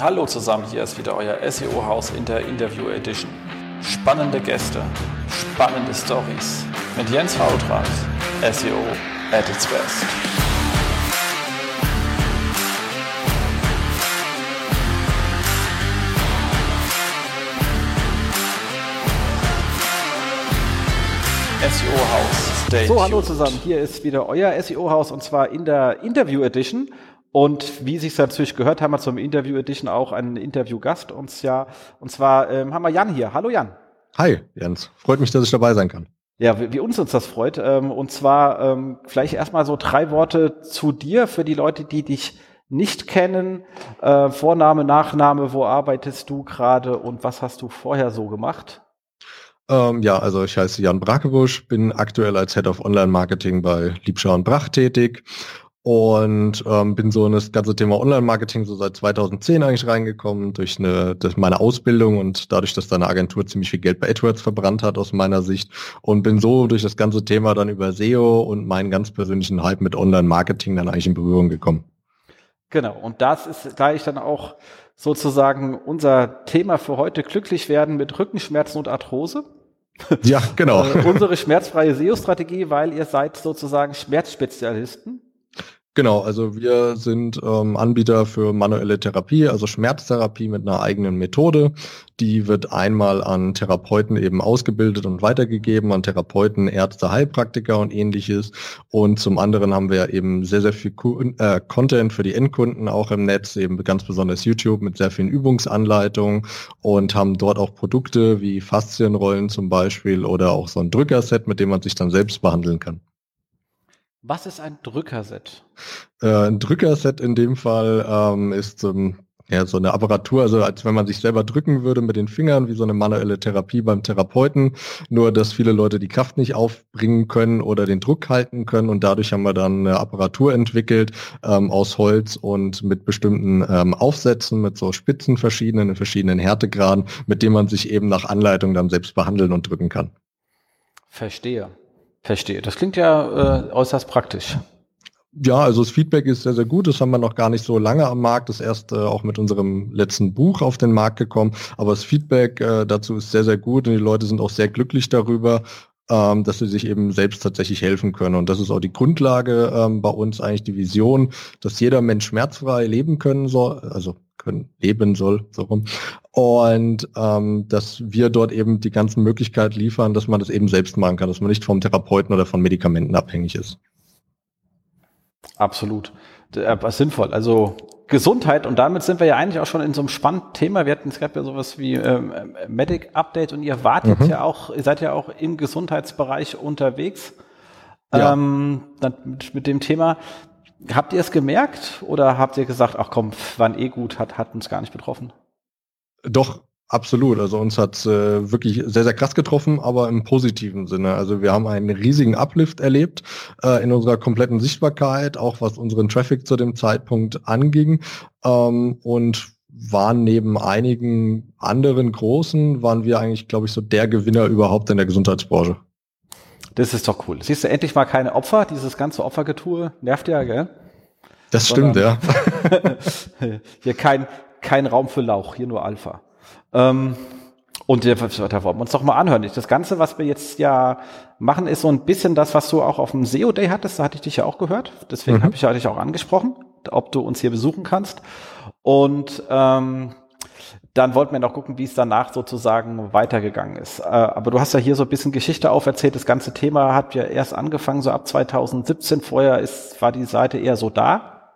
Hallo zusammen, hier ist wieder euer SEO-Haus in der Interview Edition. Spannende Gäste, spannende Stories mit Jens Fautrat, SEO at its best. SEO-Haus. So, hallo zusammen. Hier ist wieder euer SEO-Haus und zwar in der Interview Edition. Und wie sich natürlich gehört, haben wir zum Interview Edition auch einen Interviewgast uns ja. Und zwar ähm, haben wir Jan hier. Hallo Jan. Hi Jens. Freut mich, dass ich dabei sein kann. Ja, wie, wie uns uns das freut. Ähm, und zwar ähm, vielleicht erstmal so drei Worte zu dir für die Leute, die dich nicht kennen. Äh, Vorname, Nachname, wo arbeitest du gerade und was hast du vorher so gemacht? Ähm, ja, also ich heiße Jan Brakebusch, bin aktuell als Head of Online Marketing bei Liebschau und Brach tätig und ähm, bin so in das ganze Thema Online-Marketing so seit 2010 eigentlich reingekommen durch eine durch meine Ausbildung und dadurch, dass deine Agentur ziemlich viel Geld bei AdWords verbrannt hat aus meiner Sicht und bin so durch das ganze Thema dann über SEO und meinen ganz persönlichen Hype mit Online-Marketing dann eigentlich in Berührung gekommen. Genau, und das ist gleich dann auch sozusagen unser Thema für heute, glücklich werden mit Rückenschmerzen und Arthrose. Ja, genau. äh, unsere schmerzfreie SEO-Strategie, weil ihr seid sozusagen Schmerzspezialisten. Genau, also wir sind ähm, Anbieter für manuelle Therapie, also Schmerztherapie mit einer eigenen Methode. Die wird einmal an Therapeuten eben ausgebildet und weitergegeben, an Therapeuten, Ärzte, Heilpraktiker und ähnliches. Und zum anderen haben wir eben sehr, sehr viel äh, Content für die Endkunden auch im Netz, eben ganz besonders YouTube mit sehr vielen Übungsanleitungen und haben dort auch Produkte wie Faszienrollen zum Beispiel oder auch so ein Drückerset, mit dem man sich dann selbst behandeln kann. Was ist ein Drückerset? Äh, ein Drückerset in dem Fall ähm, ist ähm, ja, so eine Apparatur, also als wenn man sich selber drücken würde mit den Fingern, wie so eine manuelle Therapie beim Therapeuten. Nur, dass viele Leute die Kraft nicht aufbringen können oder den Druck halten können. Und dadurch haben wir dann eine Apparatur entwickelt ähm, aus Holz und mit bestimmten ähm, Aufsätzen, mit so Spitzen verschiedenen, in verschiedenen Härtegraden, mit dem man sich eben nach Anleitung dann selbst behandeln und drücken kann. Verstehe. Verstehe. Das klingt ja äh, äußerst praktisch. Ja, also das Feedback ist sehr, sehr gut. Das haben wir noch gar nicht so lange am Markt. Das ist erst äh, auch mit unserem letzten Buch auf den Markt gekommen. Aber das Feedback äh, dazu ist sehr, sehr gut und die Leute sind auch sehr glücklich darüber, ähm, dass sie sich eben selbst tatsächlich helfen können. Und das ist auch die Grundlage ähm, bei uns eigentlich die Vision, dass jeder Mensch schmerzfrei leben können soll, also können leben soll, so rum. Und ähm, dass wir dort eben die ganzen Möglichkeiten liefern, dass man das eben selbst machen kann, dass man nicht vom Therapeuten oder von Medikamenten abhängig ist. Absolut. Äh, sinnvoll. Also Gesundheit und damit sind wir ja eigentlich auch schon in so einem spannenden Thema. Wir hatten, es gab ja sowas wie ähm, Medic Update und ihr wartet mhm. ja auch, ihr seid ja auch im Gesundheitsbereich unterwegs. Ja. Ähm, mit, mit dem Thema. Habt ihr es gemerkt oder habt ihr gesagt, ach komm, waren eh gut, hat, hat uns gar nicht betroffen? Doch, absolut. Also uns hat äh, wirklich sehr, sehr krass getroffen, aber im positiven Sinne. Also wir haben einen riesigen Uplift erlebt äh, in unserer kompletten Sichtbarkeit, auch was unseren Traffic zu dem Zeitpunkt anging. Ähm, und waren neben einigen anderen großen, waren wir eigentlich, glaube ich, so der Gewinner überhaupt in der Gesundheitsbranche. Das ist doch cool. Siehst du endlich mal keine Opfer, dieses ganze Opfergetue nervt ja, gell? Das stimmt, Sondern, ja. hier kein, kein Raum für Lauch, hier nur Alpha. Ähm, und da, wollen wir uns doch mal anhören. Das Ganze, was wir jetzt ja machen, ist so ein bisschen das, was du auch auf dem SEO Day hattest. Da hatte ich dich ja auch gehört. Deswegen mhm. habe ich dich auch angesprochen, ob du uns hier besuchen kannst. Und ähm, dann wollten wir noch gucken, wie es danach sozusagen weitergegangen ist. Äh, aber du hast ja hier so ein bisschen Geschichte auferzählt. Das ganze Thema hat ja erst angefangen, so ab 2017. Vorher ist, war die Seite eher so da,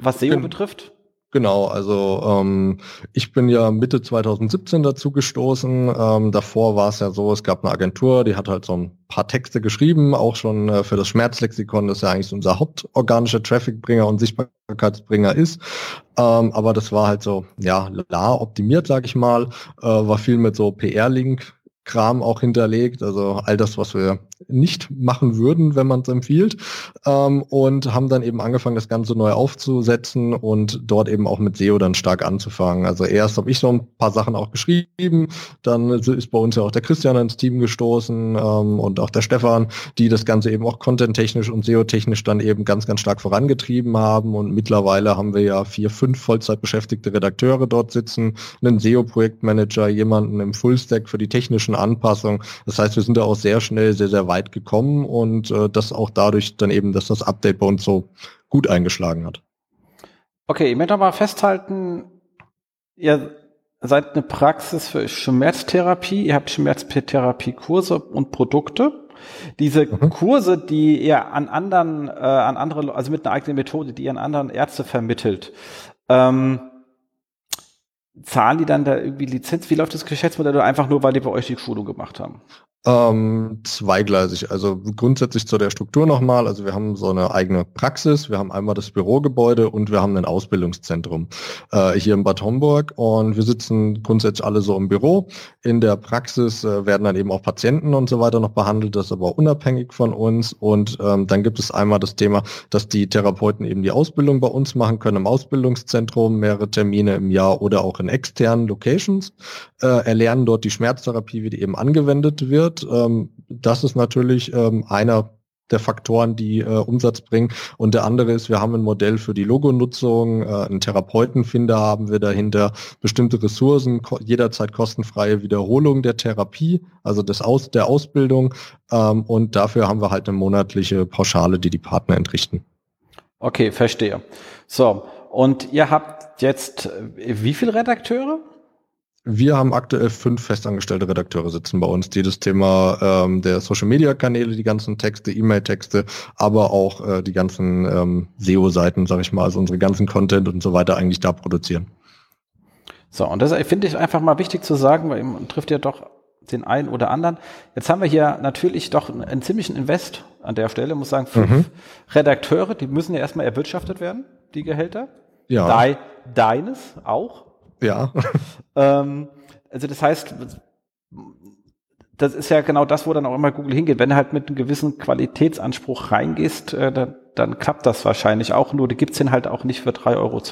was SEO Gen betrifft. Genau, also ähm, ich bin ja Mitte 2017 dazu gestoßen. Ähm, davor war es ja so, es gab eine Agentur, die hat halt so ein paar Texte geschrieben, auch schon äh, für das Schmerzlexikon, das ja eigentlich unser hauptorganischer Trafficbringer und Sichtbarkeitsbringer ist. Ähm, aber das war halt so, ja, la optimiert, sag ich mal, äh, war viel mit so PR-Link Kram auch hinterlegt. Also all das, was wir nicht machen würden, wenn man es empfiehlt. Ähm, und haben dann eben angefangen, das Ganze neu aufzusetzen und dort eben auch mit SEO dann stark anzufangen. Also erst habe ich so ein paar Sachen auch geschrieben, dann ist bei uns ja auch der Christian ins Team gestoßen ähm, und auch der Stefan, die das Ganze eben auch content-technisch und SEO-technisch dann eben ganz, ganz stark vorangetrieben haben. Und mittlerweile haben wir ja vier, fünf Vollzeitbeschäftigte Redakteure dort sitzen, einen SEO-Projektmanager, jemanden im Fullstack für die technischen Anpassungen. Das heißt, wir sind da auch sehr schnell, sehr, sehr weit gekommen und äh, das auch dadurch dann eben, dass das Update bei uns so gut eingeschlagen hat. Okay, ich möchte mal festhalten, ihr seid eine Praxis für Schmerztherapie, ihr habt Schmerztherapie-Kurse und Produkte. Diese mhm. Kurse, die ihr an anderen, äh, an andere, also mit einer eigenen Methode, die ihr an anderen Ärzte vermittelt, ähm, zahlen die dann da irgendwie Lizenz? Wie läuft das Geschäftsmodell oder einfach nur, weil die bei euch die Schulung gemacht haben? Ähm, zweigleisig. Also grundsätzlich zu der Struktur nochmal. Also wir haben so eine eigene Praxis. Wir haben einmal das Bürogebäude und wir haben ein Ausbildungszentrum äh, hier in Bad Homburg. Und wir sitzen grundsätzlich alle so im Büro. In der Praxis äh, werden dann eben auch Patienten und so weiter noch behandelt. Das ist aber unabhängig von uns. Und ähm, dann gibt es einmal das Thema, dass die Therapeuten eben die Ausbildung bei uns machen können im Ausbildungszentrum, mehrere Termine im Jahr oder auch in externen Locations. Äh, erlernen dort die Schmerztherapie, wie die eben angewendet wird wird. Ähm, das ist natürlich ähm, einer der Faktoren, die äh, Umsatz bringen. Und der andere ist, wir haben ein Modell für die Logonutzung, äh, einen Therapeutenfinder haben wir dahinter, bestimmte Ressourcen, ko jederzeit kostenfreie Wiederholung der Therapie, also des Aus der Ausbildung. Ähm, und dafür haben wir halt eine monatliche Pauschale, die die Partner entrichten. Okay, verstehe. So, und ihr habt jetzt äh, wie viele Redakteure? Wir haben aktuell fünf festangestellte Redakteure sitzen bei uns, die das Thema ähm, der Social-Media-Kanäle, die ganzen Texte, E-Mail-Texte, aber auch äh, die ganzen ähm, SEO-Seiten, sage ich mal, also unsere ganzen Content und so weiter eigentlich da produzieren. So, und das finde ich einfach mal wichtig zu sagen, weil man trifft ja doch den einen oder anderen. Jetzt haben wir hier natürlich doch einen, einen ziemlichen Invest an der Stelle, muss sagen, fünf mhm. Redakteure, die müssen ja erstmal erwirtschaftet werden, die Gehälter. Ja. De deines auch. Ja. Ähm, also das heißt, das ist ja genau das, wo dann auch immer Google hingeht. Wenn du halt mit einem gewissen Qualitätsanspruch reingehst, äh, dann, dann klappt das wahrscheinlich auch. Nur die gibt's den halt auch nicht für 3,20 Euro.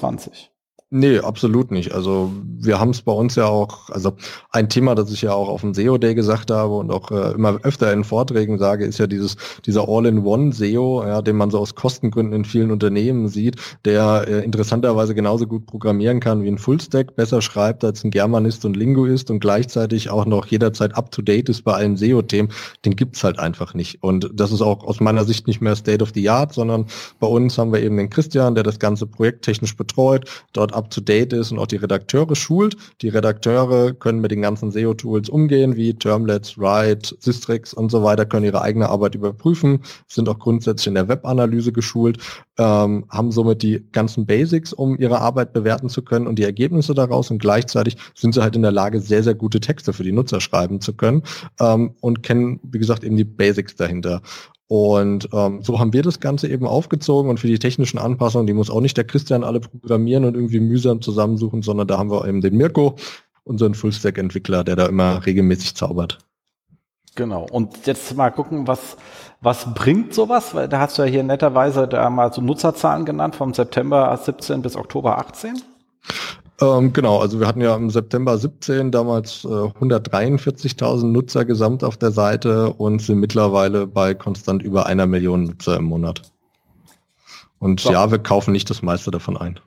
Nee, absolut nicht. Also wir haben es bei uns ja auch, also ein Thema, das ich ja auch auf dem SEO Day gesagt habe und auch äh, immer öfter in Vorträgen sage, ist ja dieses dieser All-in-One SEO, ja, den man so aus Kostengründen in vielen Unternehmen sieht, der äh, interessanterweise genauso gut programmieren kann wie ein Fullstack, besser schreibt als ein Germanist und Linguist und gleichzeitig auch noch jederzeit up to date ist bei allen SEO-Themen. Den gibt's halt einfach nicht. Und das ist auch aus meiner Sicht nicht mehr State of the Art, sondern bei uns haben wir eben den Christian, der das ganze Projekt technisch betreut, dort up-to-date ist und auch die Redakteure schult. Die Redakteure können mit den ganzen SEO-Tools umgehen, wie Termlets, Write, Systrix und so weiter, können ihre eigene Arbeit überprüfen, sind auch grundsätzlich in der Webanalyse geschult, ähm, haben somit die ganzen Basics, um ihre Arbeit bewerten zu können und die Ergebnisse daraus und gleichzeitig sind sie halt in der Lage, sehr, sehr gute Texte für die Nutzer schreiben zu können ähm, und kennen, wie gesagt, eben die Basics dahinter. Und ähm, so haben wir das Ganze eben aufgezogen und für die technischen Anpassungen, die muss auch nicht der Christian alle programmieren und irgendwie mühsam zusammensuchen, sondern da haben wir eben den Mirko, unseren Fullstack-Entwickler, der da immer regelmäßig zaubert. Genau. Und jetzt mal gucken, was, was bringt sowas? Weil da hast du ja hier netterweise da mal so Nutzerzahlen genannt, vom September 17 bis Oktober 18. Ähm, genau, also wir hatten ja im September 17 damals äh, 143.000 Nutzer gesamt auf der Seite und sind mittlerweile bei konstant über einer Million Nutzer im Monat. Und so. ja, wir kaufen nicht das meiste davon ein.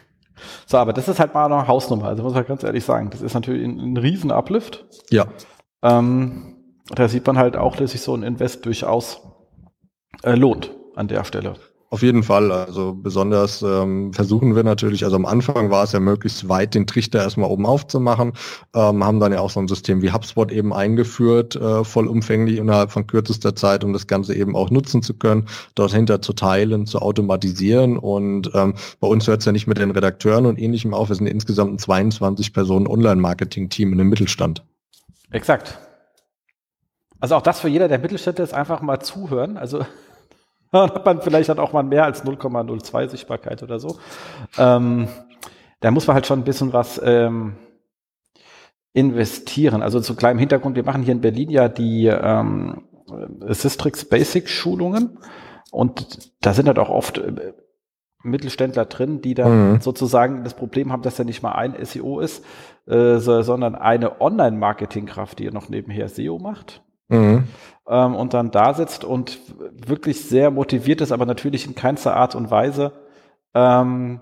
so, aber das ist halt mal eine Hausnummer, also muss man ganz ehrlich sagen. Das ist natürlich ein, ein riesen Uplift. Ja. Ähm, da sieht man halt auch, dass sich so ein Invest durchaus äh, lohnt an der Stelle. Auf jeden Fall. Also besonders ähm, versuchen wir natürlich, also am Anfang war es ja möglichst weit, den Trichter erstmal oben aufzumachen, ähm, haben dann ja auch so ein System wie HubSpot eben eingeführt, äh, vollumfänglich innerhalb von kürzester Zeit, um das Ganze eben auch nutzen zu können, dort hinter zu teilen, zu automatisieren. Und ähm, bei uns hört es ja nicht mit den Redakteuren und ähnlichem auf. Wir sind insgesamt ein 22 Personen Online-Marketing-Team in dem Mittelstand. Exakt. Also auch das für jeder der Mittelständler ist einfach mal zuhören. Also dann hat man vielleicht dann auch mal mehr als 0,02 Sichtbarkeit oder so. Ähm, da muss man halt schon ein bisschen was ähm, investieren. Also zu kleinem Hintergrund, wir machen hier in Berlin ja die, ähm, Systrix Basic Schulungen und da sind halt auch oft äh, Mittelständler drin, die dann mhm. sozusagen das Problem haben, dass er nicht mal ein SEO ist, äh, sondern eine Online-Marketing-Kraft, die noch nebenher SEO macht. Mhm. Ähm, und dann da sitzt und wirklich sehr motiviert ist, aber natürlich in keinster Art und Weise ähm,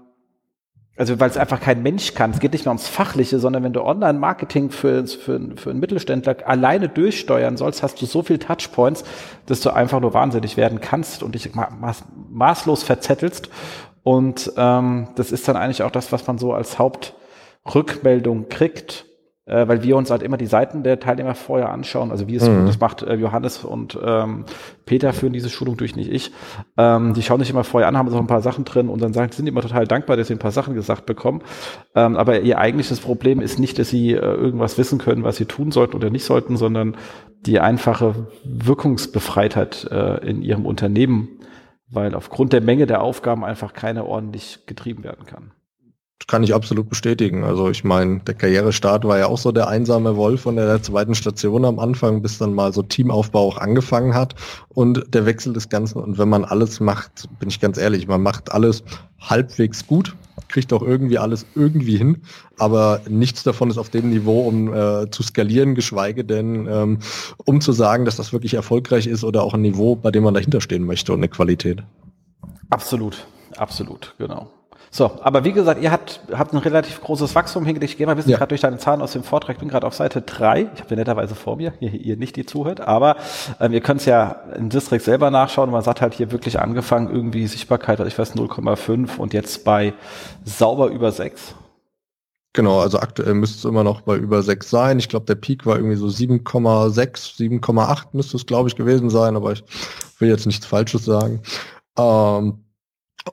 also weil es einfach kein Mensch kann. Es geht nicht mehr ums Fachliche, sondern wenn du Online-Marketing für, für, für einen Mittelständler alleine durchsteuern sollst, hast du so viel Touchpoints, dass du einfach nur wahnsinnig werden kannst und dich maß, maßlos verzettelst. Und ähm, das ist dann eigentlich auch das, was man so als Hauptrückmeldung kriegt äh, weil wir uns halt immer die Seiten der Teilnehmer vorher anschauen. Also wie es, mhm. das macht äh, Johannes und ähm, Peter führen diese Schulung durch, nicht ich. Ähm, die schauen sich immer vorher an, haben so ein paar Sachen drin und dann sagen, sind immer total dankbar, dass sie ein paar Sachen gesagt bekommen. Ähm, aber ihr eigentliches Problem ist nicht, dass sie äh, irgendwas wissen können, was sie tun sollten oder nicht sollten, sondern die einfache Wirkungsbefreitheit äh, in ihrem Unternehmen, weil aufgrund der Menge der Aufgaben einfach keine ordentlich getrieben werden kann kann ich absolut bestätigen. Also ich meine, der Karrierestart war ja auch so der einsame Wolf von der zweiten Station am Anfang, bis dann mal so Teamaufbau auch angefangen hat und der Wechsel des Ganzen. Und wenn man alles macht, bin ich ganz ehrlich, man macht alles halbwegs gut, kriegt auch irgendwie alles irgendwie hin, aber nichts davon ist auf dem Niveau, um äh, zu skalieren, geschweige denn, ähm, um zu sagen, dass das wirklich erfolgreich ist oder auch ein Niveau, bei dem man dahinter stehen möchte und eine Qualität. Absolut, absolut, genau. So, aber wie gesagt, ihr habt, habt ein relativ großes Wachstum hingelegt. Ich gehe mal ein bisschen ja. gerade durch deine Zahlen aus dem Vortrag. Ich bin gerade auf Seite drei. Ich habe den netterweise vor mir, ihr, ihr nicht, die zuhört. Aber ähm, ihr könnt es ja in District selber nachschauen. Man sagt halt hier wirklich angefangen, irgendwie Sichtbarkeit, also ich weiß 0,5 und jetzt bei sauber über 6. Genau, also aktuell müsste es immer noch bei über 6 sein. Ich glaube, der Peak war irgendwie so 7,6, 7,8 müsste es, glaube ich, gewesen sein, aber ich will jetzt nichts Falsches sagen. Ähm,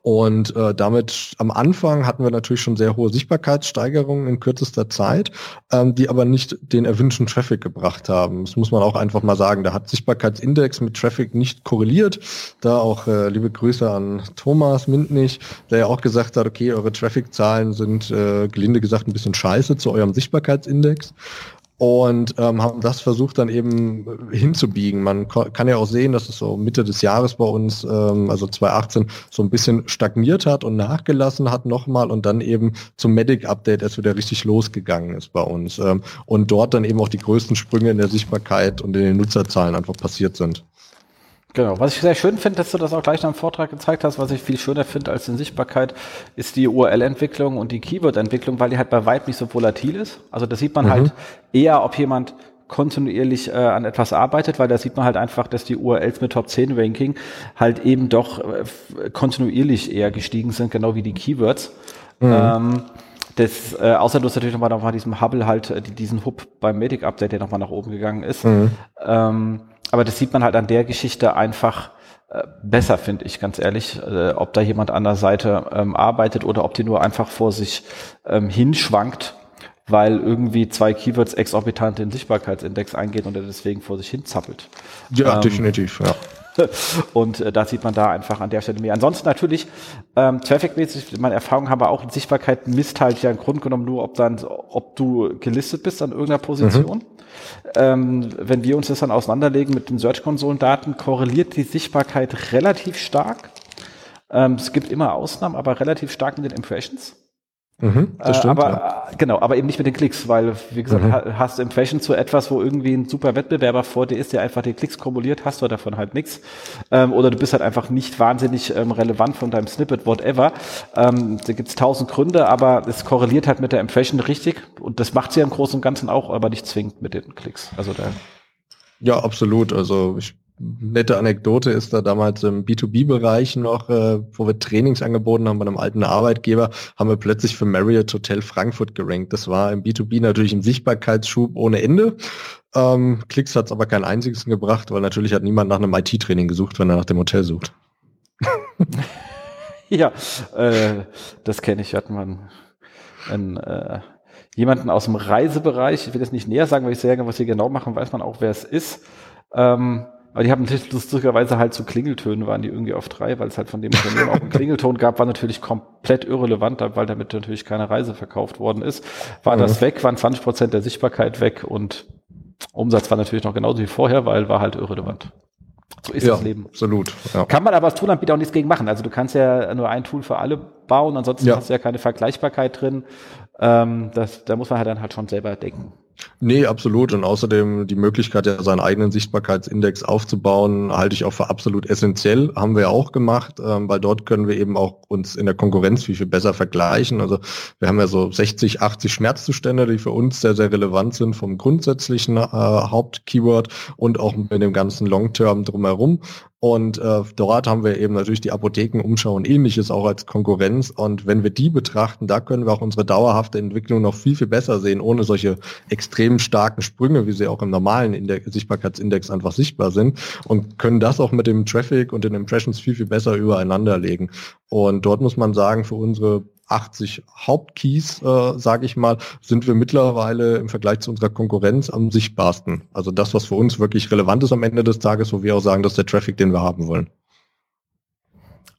und äh, damit am Anfang hatten wir natürlich schon sehr hohe Sichtbarkeitssteigerungen in kürzester Zeit, ähm, die aber nicht den erwünschten Traffic gebracht haben. Das muss man auch einfach mal sagen. Da hat Sichtbarkeitsindex mit Traffic nicht korreliert. Da auch äh, liebe Grüße an Thomas Mintnich, der ja auch gesagt hat, okay, eure Traffic-Zahlen sind äh, gelinde gesagt ein bisschen scheiße zu eurem Sichtbarkeitsindex und ähm, haben das versucht dann eben hinzubiegen. Man kann ja auch sehen, dass es so Mitte des Jahres bei uns, ähm, also 2018, so ein bisschen stagniert hat und nachgelassen hat nochmal und dann eben zum Medic-Update erst wieder richtig losgegangen ist bei uns. Ähm, und dort dann eben auch die größten Sprünge in der Sichtbarkeit und in den Nutzerzahlen einfach passiert sind. Genau, was ich sehr schön finde, dass du das auch gleich noch im Vortrag gezeigt hast, was ich viel schöner finde als in Sichtbarkeit, ist die URL-Entwicklung und die Keyword-Entwicklung, weil die halt bei Vibe nicht so volatil ist. Also da sieht man mhm. halt eher, ob jemand kontinuierlich äh, an etwas arbeitet, weil da sieht man halt einfach, dass die URLs mit Top 10 Ranking halt eben doch äh, kontinuierlich eher gestiegen sind, genau wie die Keywords. Mhm. Ähm, das, äh, außer du hast natürlich nochmal noch mal diesem Hubble halt äh, diesen Hub beim Medic Update, der nochmal nach oben gegangen ist. Mhm. Ähm, aber das sieht man halt an der Geschichte einfach äh, besser, finde ich, ganz ehrlich, äh, ob da jemand an der Seite ähm, arbeitet oder ob die nur einfach vor sich ähm, hinschwankt, weil irgendwie zwei Keywords exorbitant in den Sichtbarkeitsindex eingehen und er deswegen vor sich hin zappelt. Ja, ähm, definitiv, ja. Und äh, da sieht man da einfach an der Stelle mehr. Ansonsten natürlich, ähm, Traffic-mäßig, meine Erfahrung haben wir auch, Sichtbarkeit misst halt ja im Grunde genommen nur, ob dann, ob du gelistet bist an irgendeiner Position. Mhm. Ähm, wenn wir uns das dann auseinanderlegen mit den Search-Konsolen-Daten, korreliert die Sichtbarkeit relativ stark. Ähm, es gibt immer Ausnahmen, aber relativ stark mit den Impressions. Mhm, das äh, stimmt, aber ja. genau, aber eben nicht mit den Klicks, weil wie gesagt, mhm. hast du Impressions zu etwas, wo irgendwie ein super Wettbewerber vor dir ist, der einfach die Klicks kumuliert, hast du davon halt nichts. Ähm, oder du bist halt einfach nicht wahnsinnig ähm, relevant von deinem Snippet, whatever. Ähm, da gibt's tausend Gründe, aber es korreliert halt mit der Impression richtig und das macht sie ja im Großen und Ganzen auch, aber nicht zwingend mit den Klicks. Also da. Ja, absolut. Also ich nette Anekdote ist da damals im B2B-Bereich noch, äh, wo wir Trainings angeboten haben bei einem alten Arbeitgeber, haben wir plötzlich für Marriott Hotel Frankfurt gerankt. Das war im B2B natürlich ein Sichtbarkeitsschub ohne Ende. Ähm, Klicks hat es aber kein einziges gebracht, weil natürlich hat niemand nach einem IT-Training gesucht, wenn er nach dem Hotel sucht. ja, äh, das kenne ich. Hat man einen, äh, jemanden aus dem Reisebereich, ich will das nicht näher sagen, weil ich sehr gerne, was sie genau machen, weiß man auch, wer es ist. Ähm, aber die haben natürlich lustigerweise halt so Klingeltöne waren die irgendwie auf drei, weil es halt von dem Unternehmen auch einen Klingelton gab, war natürlich komplett irrelevant, weil damit natürlich keine Reise verkauft worden ist. War mhm. das weg, waren 20 Prozent der Sichtbarkeit weg und Umsatz war natürlich noch genauso wie vorher, weil war halt irrelevant. So ist ja, das Leben. Absolut. Ja. Kann man aber als Toolanbieter auch nichts gegen machen. Also du kannst ja nur ein Tool für alle bauen, ansonsten ja. hast du ja keine Vergleichbarkeit drin. Ähm, das, da muss man halt dann halt schon selber denken. Nee, absolut. Und außerdem die Möglichkeit, ja seinen eigenen Sichtbarkeitsindex aufzubauen, halte ich auch für absolut essentiell. Haben wir ja auch gemacht, ähm, weil dort können wir eben auch uns in der Konkurrenz viel, viel besser vergleichen. Also wir haben ja so 60, 80 Schmerzzustände, die für uns sehr, sehr relevant sind vom grundsätzlichen äh, Hauptkeyword und auch mit dem ganzen Long-Term drumherum. Und äh, dort haben wir eben natürlich die Apothekenumschau und ähnliches auch als Konkurrenz. Und wenn wir die betrachten, da können wir auch unsere dauerhafte Entwicklung noch viel, viel besser sehen, ohne solche extrem starken Sprünge, wie sie auch im normalen Index, Sichtbarkeitsindex einfach sichtbar sind. Und können das auch mit dem Traffic und den Impressions viel, viel besser übereinander legen. Und dort muss man sagen, für unsere 80 Hauptkeys, äh, sage ich mal, sind wir mittlerweile im Vergleich zu unserer Konkurrenz am sichtbarsten. Also das, was für uns wirklich relevant ist am Ende des Tages, wo wir auch sagen, das ist der Traffic, den wir haben wollen.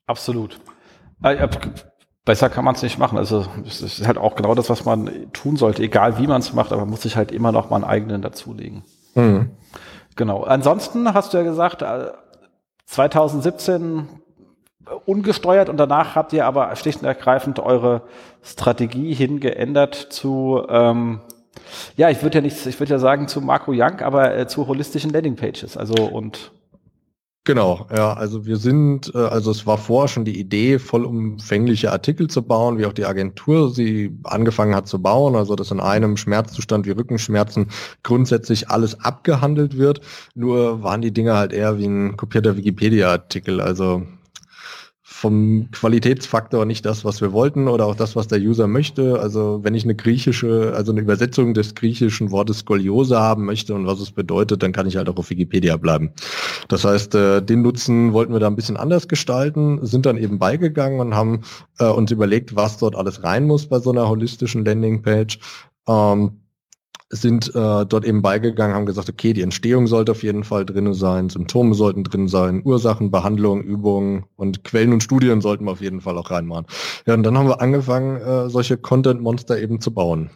Absolut. Äh, besser kann man es nicht machen. Also es ist halt auch genau das, was man tun sollte, egal wie man es macht, aber man muss sich halt immer noch mal einen eigenen dazulegen. Mhm. Genau. Ansonsten hast du ja gesagt, 2017 äh, ungesteuert und danach habt ihr aber schlicht und ergreifend eure Strategie hingeändert zu, ähm, ja, ich würde ja nicht, ich würde ja sagen zu Marco Young, aber äh, zu holistischen Landingpages. Also und Genau, ja, also wir sind, äh, also es war vorher schon die Idee, vollumfängliche Artikel zu bauen, wie auch die Agentur sie angefangen hat zu bauen, also dass in einem Schmerzzustand wie Rückenschmerzen grundsätzlich alles abgehandelt wird. Nur waren die Dinge halt eher wie ein kopierter Wikipedia-Artikel, also vom Qualitätsfaktor nicht das, was wir wollten oder auch das, was der User möchte. Also wenn ich eine griechische, also eine Übersetzung des griechischen Wortes Skoliose haben möchte und was es bedeutet, dann kann ich halt auch auf Wikipedia bleiben. Das heißt, äh, den Nutzen wollten wir da ein bisschen anders gestalten, sind dann eben beigegangen und haben äh, uns überlegt, was dort alles rein muss bei so einer holistischen Landingpage. Ähm, sind äh, dort eben beigegangen, haben gesagt, okay, die Entstehung sollte auf jeden Fall drin sein, Symptome sollten drin sein, Ursachen, Behandlung, Übungen und Quellen und Studien sollten wir auf jeden Fall auch reinmachen. Ja, und dann haben wir angefangen, äh, solche Content-Monster eben zu bauen.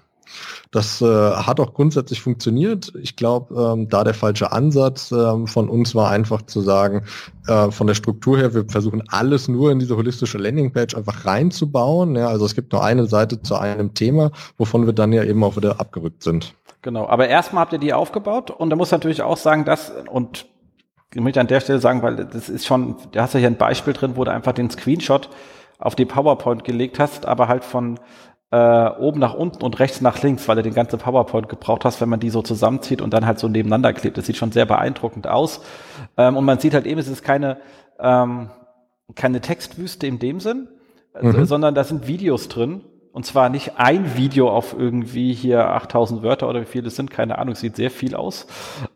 Das äh, hat auch grundsätzlich funktioniert. Ich glaube, ähm, da der falsche Ansatz ähm, von uns war einfach zu sagen, äh, von der Struktur her, wir versuchen alles nur in diese holistische Landingpage einfach reinzubauen. Ja, also es gibt nur eine Seite zu einem Thema, wovon wir dann ja eben auch wieder abgerückt sind. Genau, aber erstmal habt ihr die aufgebaut und da muss natürlich auch sagen, dass, und ich möchte an der Stelle sagen, weil das ist schon, da hast du hier ein Beispiel drin, wo du einfach den Screenshot auf die PowerPoint gelegt hast, aber halt von äh, oben nach unten und rechts nach links, weil du den ganzen PowerPoint gebraucht hast, wenn man die so zusammenzieht und dann halt so nebeneinander klebt. Das sieht schon sehr beeindruckend aus. Ähm, und man sieht halt eben, es ist keine, ähm, keine Textwüste in dem Sinn, mhm. sondern da sind Videos drin und zwar nicht ein Video auf irgendwie hier 8000 Wörter oder wie viele es sind, keine Ahnung, sieht sehr viel aus,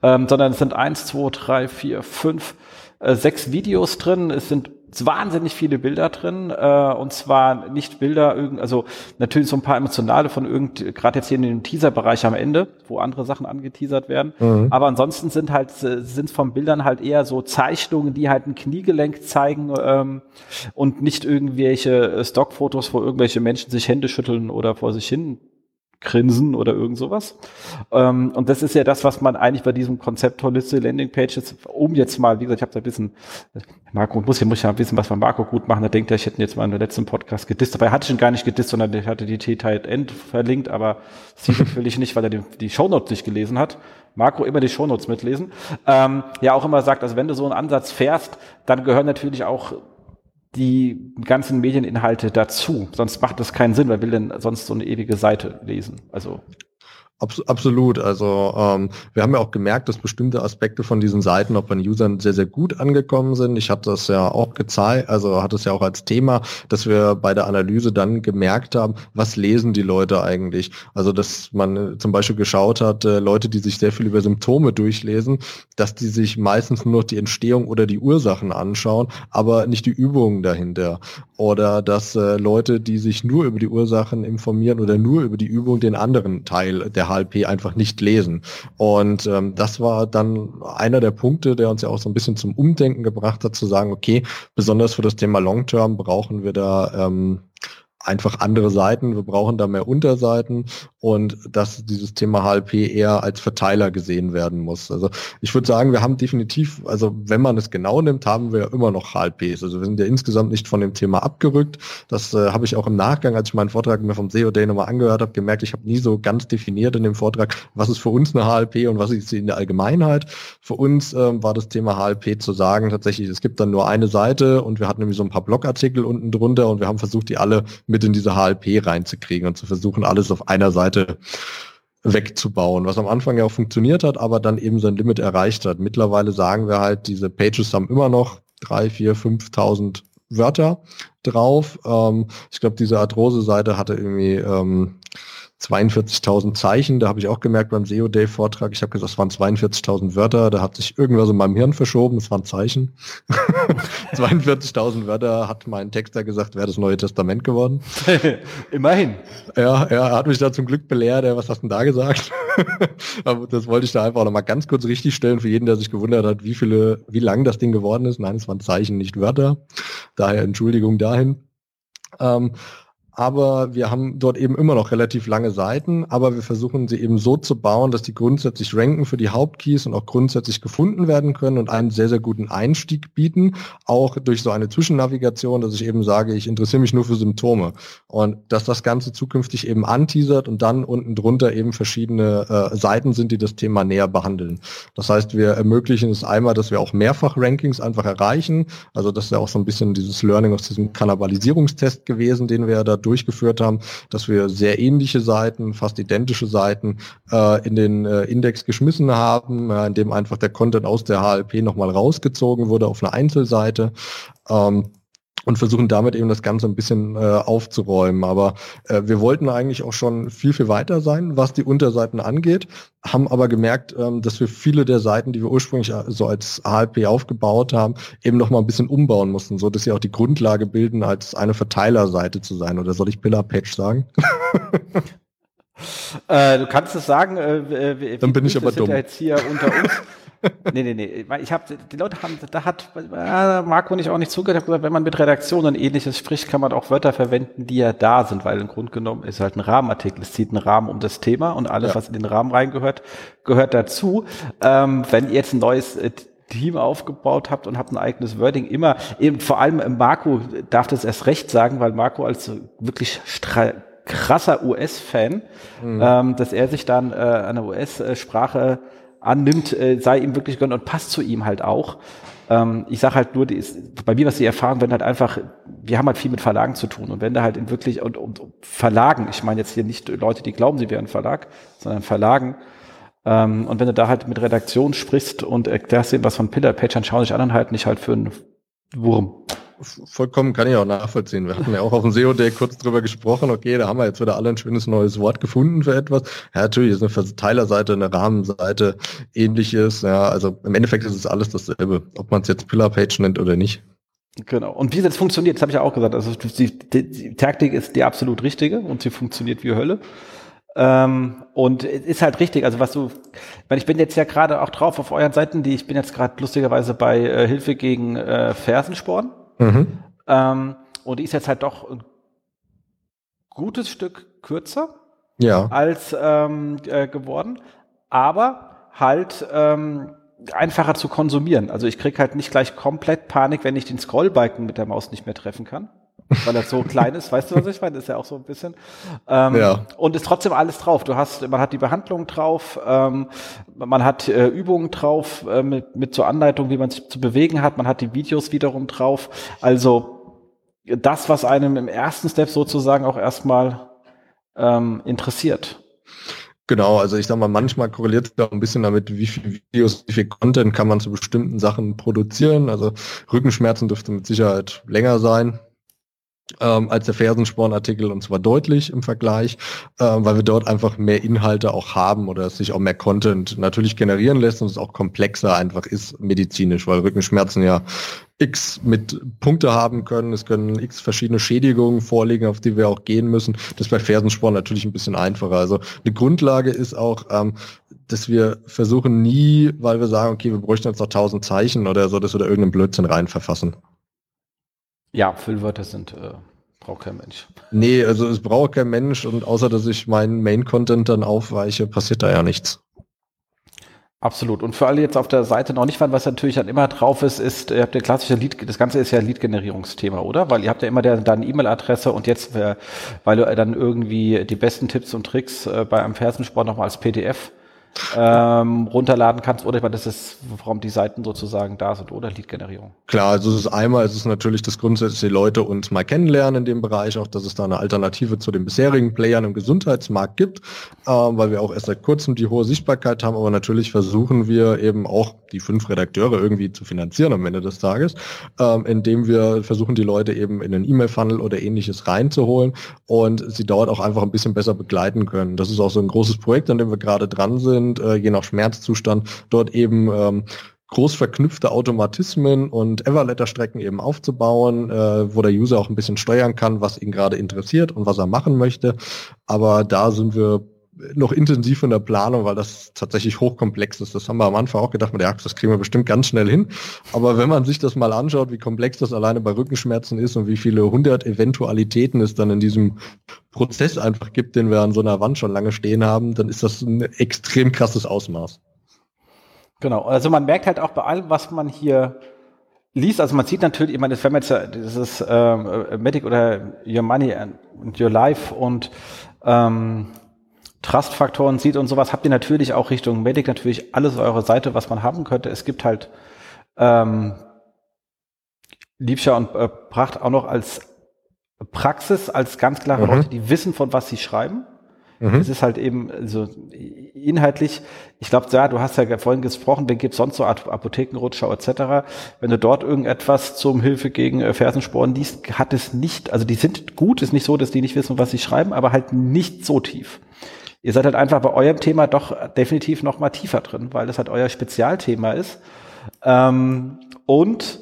ähm, sondern es sind eins, zwei, drei, vier, fünf, äh, sechs Videos drin. Es sind wahnsinnig viele Bilder drin äh, und zwar nicht Bilder, also natürlich so ein paar emotionale von irgend, gerade jetzt hier in dem Teaser-Bereich am Ende, wo andere Sachen angeteasert werden, mhm. aber ansonsten sind halt sind von Bildern halt eher so Zeichnungen, die halt ein Kniegelenk zeigen ähm, und nicht irgendwelche Stockfotos, wo irgendwelche Menschen sich Hände schütteln oder vor sich hin grinsen oder irgend sowas. Ähm, und das ist ja das, was man eigentlich bei diesem Konzept Holistic Landing Pages, um jetzt mal, wie gesagt, ich habe da ein bisschen, Marco muss, muss ja wissen, was wir Marco gut machen, da denkt er, ich hätte ihn jetzt mal in der letzten Podcast gedisst, dabei hatte ich ihn gar nicht gedisst, sondern ich hatte die T-Tight-End verlinkt, aber sieht natürlich nicht, weil er die, die Shownotes nicht gelesen hat. Marco immer die Shownotes mitlesen. Ähm, ja, auch immer sagt, also wenn du so einen Ansatz fährst, dann gehören natürlich auch die ganzen Medieninhalte dazu. Sonst macht das keinen Sinn, weil will denn sonst so eine ewige Seite lesen. Also Abs absolut. Also ähm, wir haben ja auch gemerkt, dass bestimmte Aspekte von diesen Seiten auch bei den Usern sehr, sehr gut angekommen sind. Ich hatte das ja auch gezeigt, also hatte es ja auch als Thema, dass wir bei der Analyse dann gemerkt haben, was lesen die Leute eigentlich. Also dass man äh, zum Beispiel geschaut hat, äh, Leute, die sich sehr viel über Symptome durchlesen, dass die sich meistens nur noch die Entstehung oder die Ursachen anschauen, aber nicht die Übungen dahinter. Oder dass äh, Leute, die sich nur über die Ursachen informieren oder nur über die Übung den anderen Teil der HLP einfach nicht lesen. Und ähm, das war dann einer der Punkte, der uns ja auch so ein bisschen zum Umdenken gebracht hat, zu sagen, okay, besonders für das Thema Long Term brauchen wir da ähm, einfach andere Seiten, wir brauchen da mehr Unterseiten und dass dieses Thema HLP eher als Verteiler gesehen werden muss. Also ich würde sagen, wir haben definitiv, also wenn man es genau nimmt, haben wir immer noch HLPs. Also wir sind ja insgesamt nicht von dem Thema abgerückt. Das äh, habe ich auch im Nachgang, als ich meinen Vortrag mir vom SEO Day nochmal angehört habe, gemerkt, ich habe nie so ganz definiert in dem Vortrag, was ist für uns eine HLP und was ist sie in der Allgemeinheit. Für uns ähm, war das Thema HLP zu sagen, tatsächlich, es gibt dann nur eine Seite und wir hatten nämlich so ein paar Blogartikel unten drunter und wir haben versucht, die alle mit in diese HLP reinzukriegen und zu versuchen, alles auf einer Seite wegzubauen, was am Anfang ja auch funktioniert hat, aber dann eben sein Limit erreicht hat. Mittlerweile sagen wir halt, diese Pages haben immer noch drei, vier, 5.000 Wörter drauf. Ähm, ich glaube, diese Arthrose-Seite hatte irgendwie ähm, 42.000 Zeichen. Da habe ich auch gemerkt beim SEO Day Vortrag, ich habe gesagt, es waren 42.000 Wörter. Da hat sich irgendwas in meinem Hirn verschoben. Es waren Zeichen. 42.000 Wörter hat mein Texter gesagt, wäre das Neue Testament geworden. Immerhin. Ja, er hat mich da zum Glück belehrt. Was hast du denn da gesagt? Aber das wollte ich da einfach noch mal ganz kurz richtig stellen für jeden, der sich gewundert hat, wie viele, wie lang das Ding geworden ist. Nein, es waren Zeichen, nicht Wörter. Daher Entschuldigung dahin. Ähm, aber wir haben dort eben immer noch relativ lange Seiten, aber wir versuchen sie eben so zu bauen, dass die grundsätzlich ranken für die Hauptkeys und auch grundsätzlich gefunden werden können und einen sehr, sehr guten Einstieg bieten, auch durch so eine Zwischennavigation, dass ich eben sage, ich interessiere mich nur für Symptome und dass das Ganze zukünftig eben anteasert und dann unten drunter eben verschiedene äh, Seiten sind, die das Thema näher behandeln. Das heißt, wir ermöglichen es einmal, dass wir auch mehrfach Rankings einfach erreichen, also das ist ja auch so ein bisschen dieses Learning aus diesem Kannibalisierungstest gewesen, den wir da durchgeführt haben, dass wir sehr ähnliche Seiten, fast identische Seiten äh, in den äh, Index geschmissen haben, äh, indem einfach der Content aus der HLP nochmal rausgezogen wurde auf eine Einzelseite. Ähm, und versuchen damit eben das Ganze ein bisschen äh, aufzuräumen. Aber äh, wir wollten eigentlich auch schon viel, viel weiter sein, was die Unterseiten angeht, haben aber gemerkt, ähm, dass wir viele der Seiten, die wir ursprünglich äh, so als ALP aufgebaut haben, eben noch mal ein bisschen umbauen mussten, so dass sie auch die Grundlage bilden, als eine Verteilerseite zu sein. Oder soll ich Pillar Patch sagen? äh, du kannst es sagen. Äh, wie, Dann bin ich aber dumm. Jetzt hier unter uns. nee, nee, nee. Ich habe, die Leute haben, da hat äh, Marco nicht auch nicht zugehört, gesagt, wenn man mit Redaktion und ähnliches spricht, kann man auch Wörter verwenden, die ja da sind, weil im Grunde genommen ist halt ein Rahmenartikel. Es zieht einen Rahmen um das Thema und alles, ja. was in den Rahmen reingehört, gehört dazu. Ähm, wenn ihr jetzt ein neues äh, Team aufgebaut habt und habt ein eigenes Wording immer, eben vor allem äh, Marco darf das erst recht sagen, weil Marco als wirklich krasser US-Fan, mhm. ähm, dass er sich dann äh, eine US-Sprache annimmt, äh, sei ihm wirklich gönnt und passt zu ihm halt auch. Ähm, ich sage halt nur, die ist, bei mir was die Erfahrung, wenn halt einfach, wir haben halt viel mit Verlagen zu tun. Und wenn da halt in wirklich und, und, Verlagen, ich meine jetzt hier nicht Leute, die glauben, sie wären Verlag, sondern Verlagen, ähm, und wenn du da halt mit Redaktion sprichst und erklärst denen was von Pillar Page, dann schauen sich anderen halt nicht halt für einen Wurm vollkommen kann ich auch nachvollziehen. Wir hatten ja auch auf dem SEO Day kurz drüber gesprochen. Okay, da haben wir jetzt wieder alle ein schönes neues Wort gefunden für etwas. Ja, natürlich ist eine Verteilerseite, eine Rahmenseite, ähnliches. Ja, also im Endeffekt ist es alles dasselbe, ob man es jetzt Pillar Page nennt oder nicht. Genau. Und wie es jetzt funktioniert, das habe ich ja auch gesagt. Also die, die, die Taktik ist die absolut richtige und sie funktioniert wie Hölle. Ähm, und ist halt richtig, also was du, weil ich bin jetzt ja gerade auch drauf auf euren Seiten, die ich bin jetzt gerade lustigerweise bei äh, Hilfe gegen äh, Fersensporn. Mhm. Ähm, und die ist jetzt halt doch ein gutes Stück kürzer ja. als ähm, äh, geworden, aber halt ähm, einfacher zu konsumieren. Also ich krieg halt nicht gleich komplett Panik, wenn ich den Scrollbalken mit der Maus nicht mehr treffen kann weil er so klein ist. Weißt du, was ich meine? Das ist ja auch so ein bisschen. Ähm, ja. Und ist trotzdem alles drauf. Du hast, man hat die Behandlung drauf, ähm, man hat äh, Übungen drauf äh, mit, mit zur Anleitung, wie man sich zu bewegen hat. Man hat die Videos wiederum drauf. Also das, was einem im ersten Step sozusagen auch erstmal ähm, interessiert. Genau, also ich sag mal, manchmal korreliert es ein bisschen damit, wie viel Videos, wie viel Content kann man zu bestimmten Sachen produzieren. Also Rückenschmerzen dürfte mit Sicherheit länger sein ähm, als der Fersenspornartikel und zwar deutlich im Vergleich, äh, weil wir dort einfach mehr Inhalte auch haben oder sich auch mehr Content natürlich generieren lässt und es auch komplexer einfach ist medizinisch, weil Rückenschmerzen ja x mit Punkte haben können, es können x verschiedene Schädigungen vorliegen, auf die wir auch gehen müssen. Das ist bei Fersensporn natürlich ein bisschen einfacher. Also eine Grundlage ist auch, ähm, dass wir versuchen nie, weil wir sagen, okay, wir bräuchten jetzt noch tausend Zeichen oder so, dass wir da irgendeinen Blödsinn rein verfassen. Ja, Füllwörter sind äh, braucht kein Mensch. Nee, also es braucht kein Mensch und außer dass ich meinen Main-Content dann aufweiche, passiert da ja nichts. Absolut. Und für alle jetzt auf der Seite noch nicht waren, was natürlich dann immer drauf ist, ist, ihr habt der klassische Lead, das Ganze ist ja Lead-Generierungsthema, oder? Weil ihr habt ja immer der, deine E-Mail-Adresse und jetzt, weil du dann irgendwie die besten Tipps und Tricks äh, bei einem Fersensport nochmal als PDF ähm, runterladen kannst oder das ist, warum die Seiten sozusagen da sind oder Lead-Generierung. Klar, also es ist einmal, es ist natürlich das grundsätzliche Leute uns mal kennenlernen in dem Bereich, auch dass es da eine Alternative zu den bisherigen Playern im Gesundheitsmarkt gibt, äh, weil wir auch erst seit kurzem die hohe Sichtbarkeit haben, aber natürlich versuchen wir eben auch die fünf Redakteure irgendwie zu finanzieren am Ende des Tages, äh, indem wir versuchen, die Leute eben in den E-Mail-Funnel oder ähnliches reinzuholen und sie dort auch einfach ein bisschen besser begleiten können. Das ist auch so ein großes Projekt, an dem wir gerade dran sind sind, äh, je nach Schmerzzustand, dort eben ähm, groß verknüpfte Automatismen und Everletter-Strecken eben aufzubauen, äh, wo der User auch ein bisschen steuern kann, was ihn gerade interessiert und was er machen möchte. Aber da sind wir noch intensiv in der Planung, weil das tatsächlich hochkomplex ist. Das haben wir am Anfang auch gedacht, ja, das kriegen wir bestimmt ganz schnell hin. Aber wenn man sich das mal anschaut, wie komplex das alleine bei Rückenschmerzen ist und wie viele hundert Eventualitäten es dann in diesem Prozess einfach gibt, den wir an so einer Wand schon lange stehen haben, dann ist das ein extrem krasses Ausmaß. Genau, also man merkt halt auch bei allem, was man hier liest, also man sieht natürlich, ich meine, wenn man jetzt dieses ähm, Medic oder Your Money and Your Life und ähm, Trust-Faktoren sieht und sowas, habt ihr natürlich auch Richtung Medic natürlich alles auf eurer Seite, was man haben könnte. Es gibt halt ähm, Liebscher und äh, Pracht auch noch als Praxis als ganz klare mhm. Leute, die wissen, von was sie schreiben. Mhm. Es ist halt eben so inhaltlich, ich glaube, ja, du hast ja vorhin gesprochen, wen gibt sonst so Apothekenrutschau etc. Wenn du dort irgendetwas zum Hilfe gegen äh, Fersensporen liest, hat es nicht, also die sind gut, ist nicht so, dass die nicht wissen, was sie schreiben, aber halt nicht so tief. Ihr seid halt einfach bei eurem Thema doch definitiv noch mal tiefer drin, weil das halt euer Spezialthema ist. Ähm, und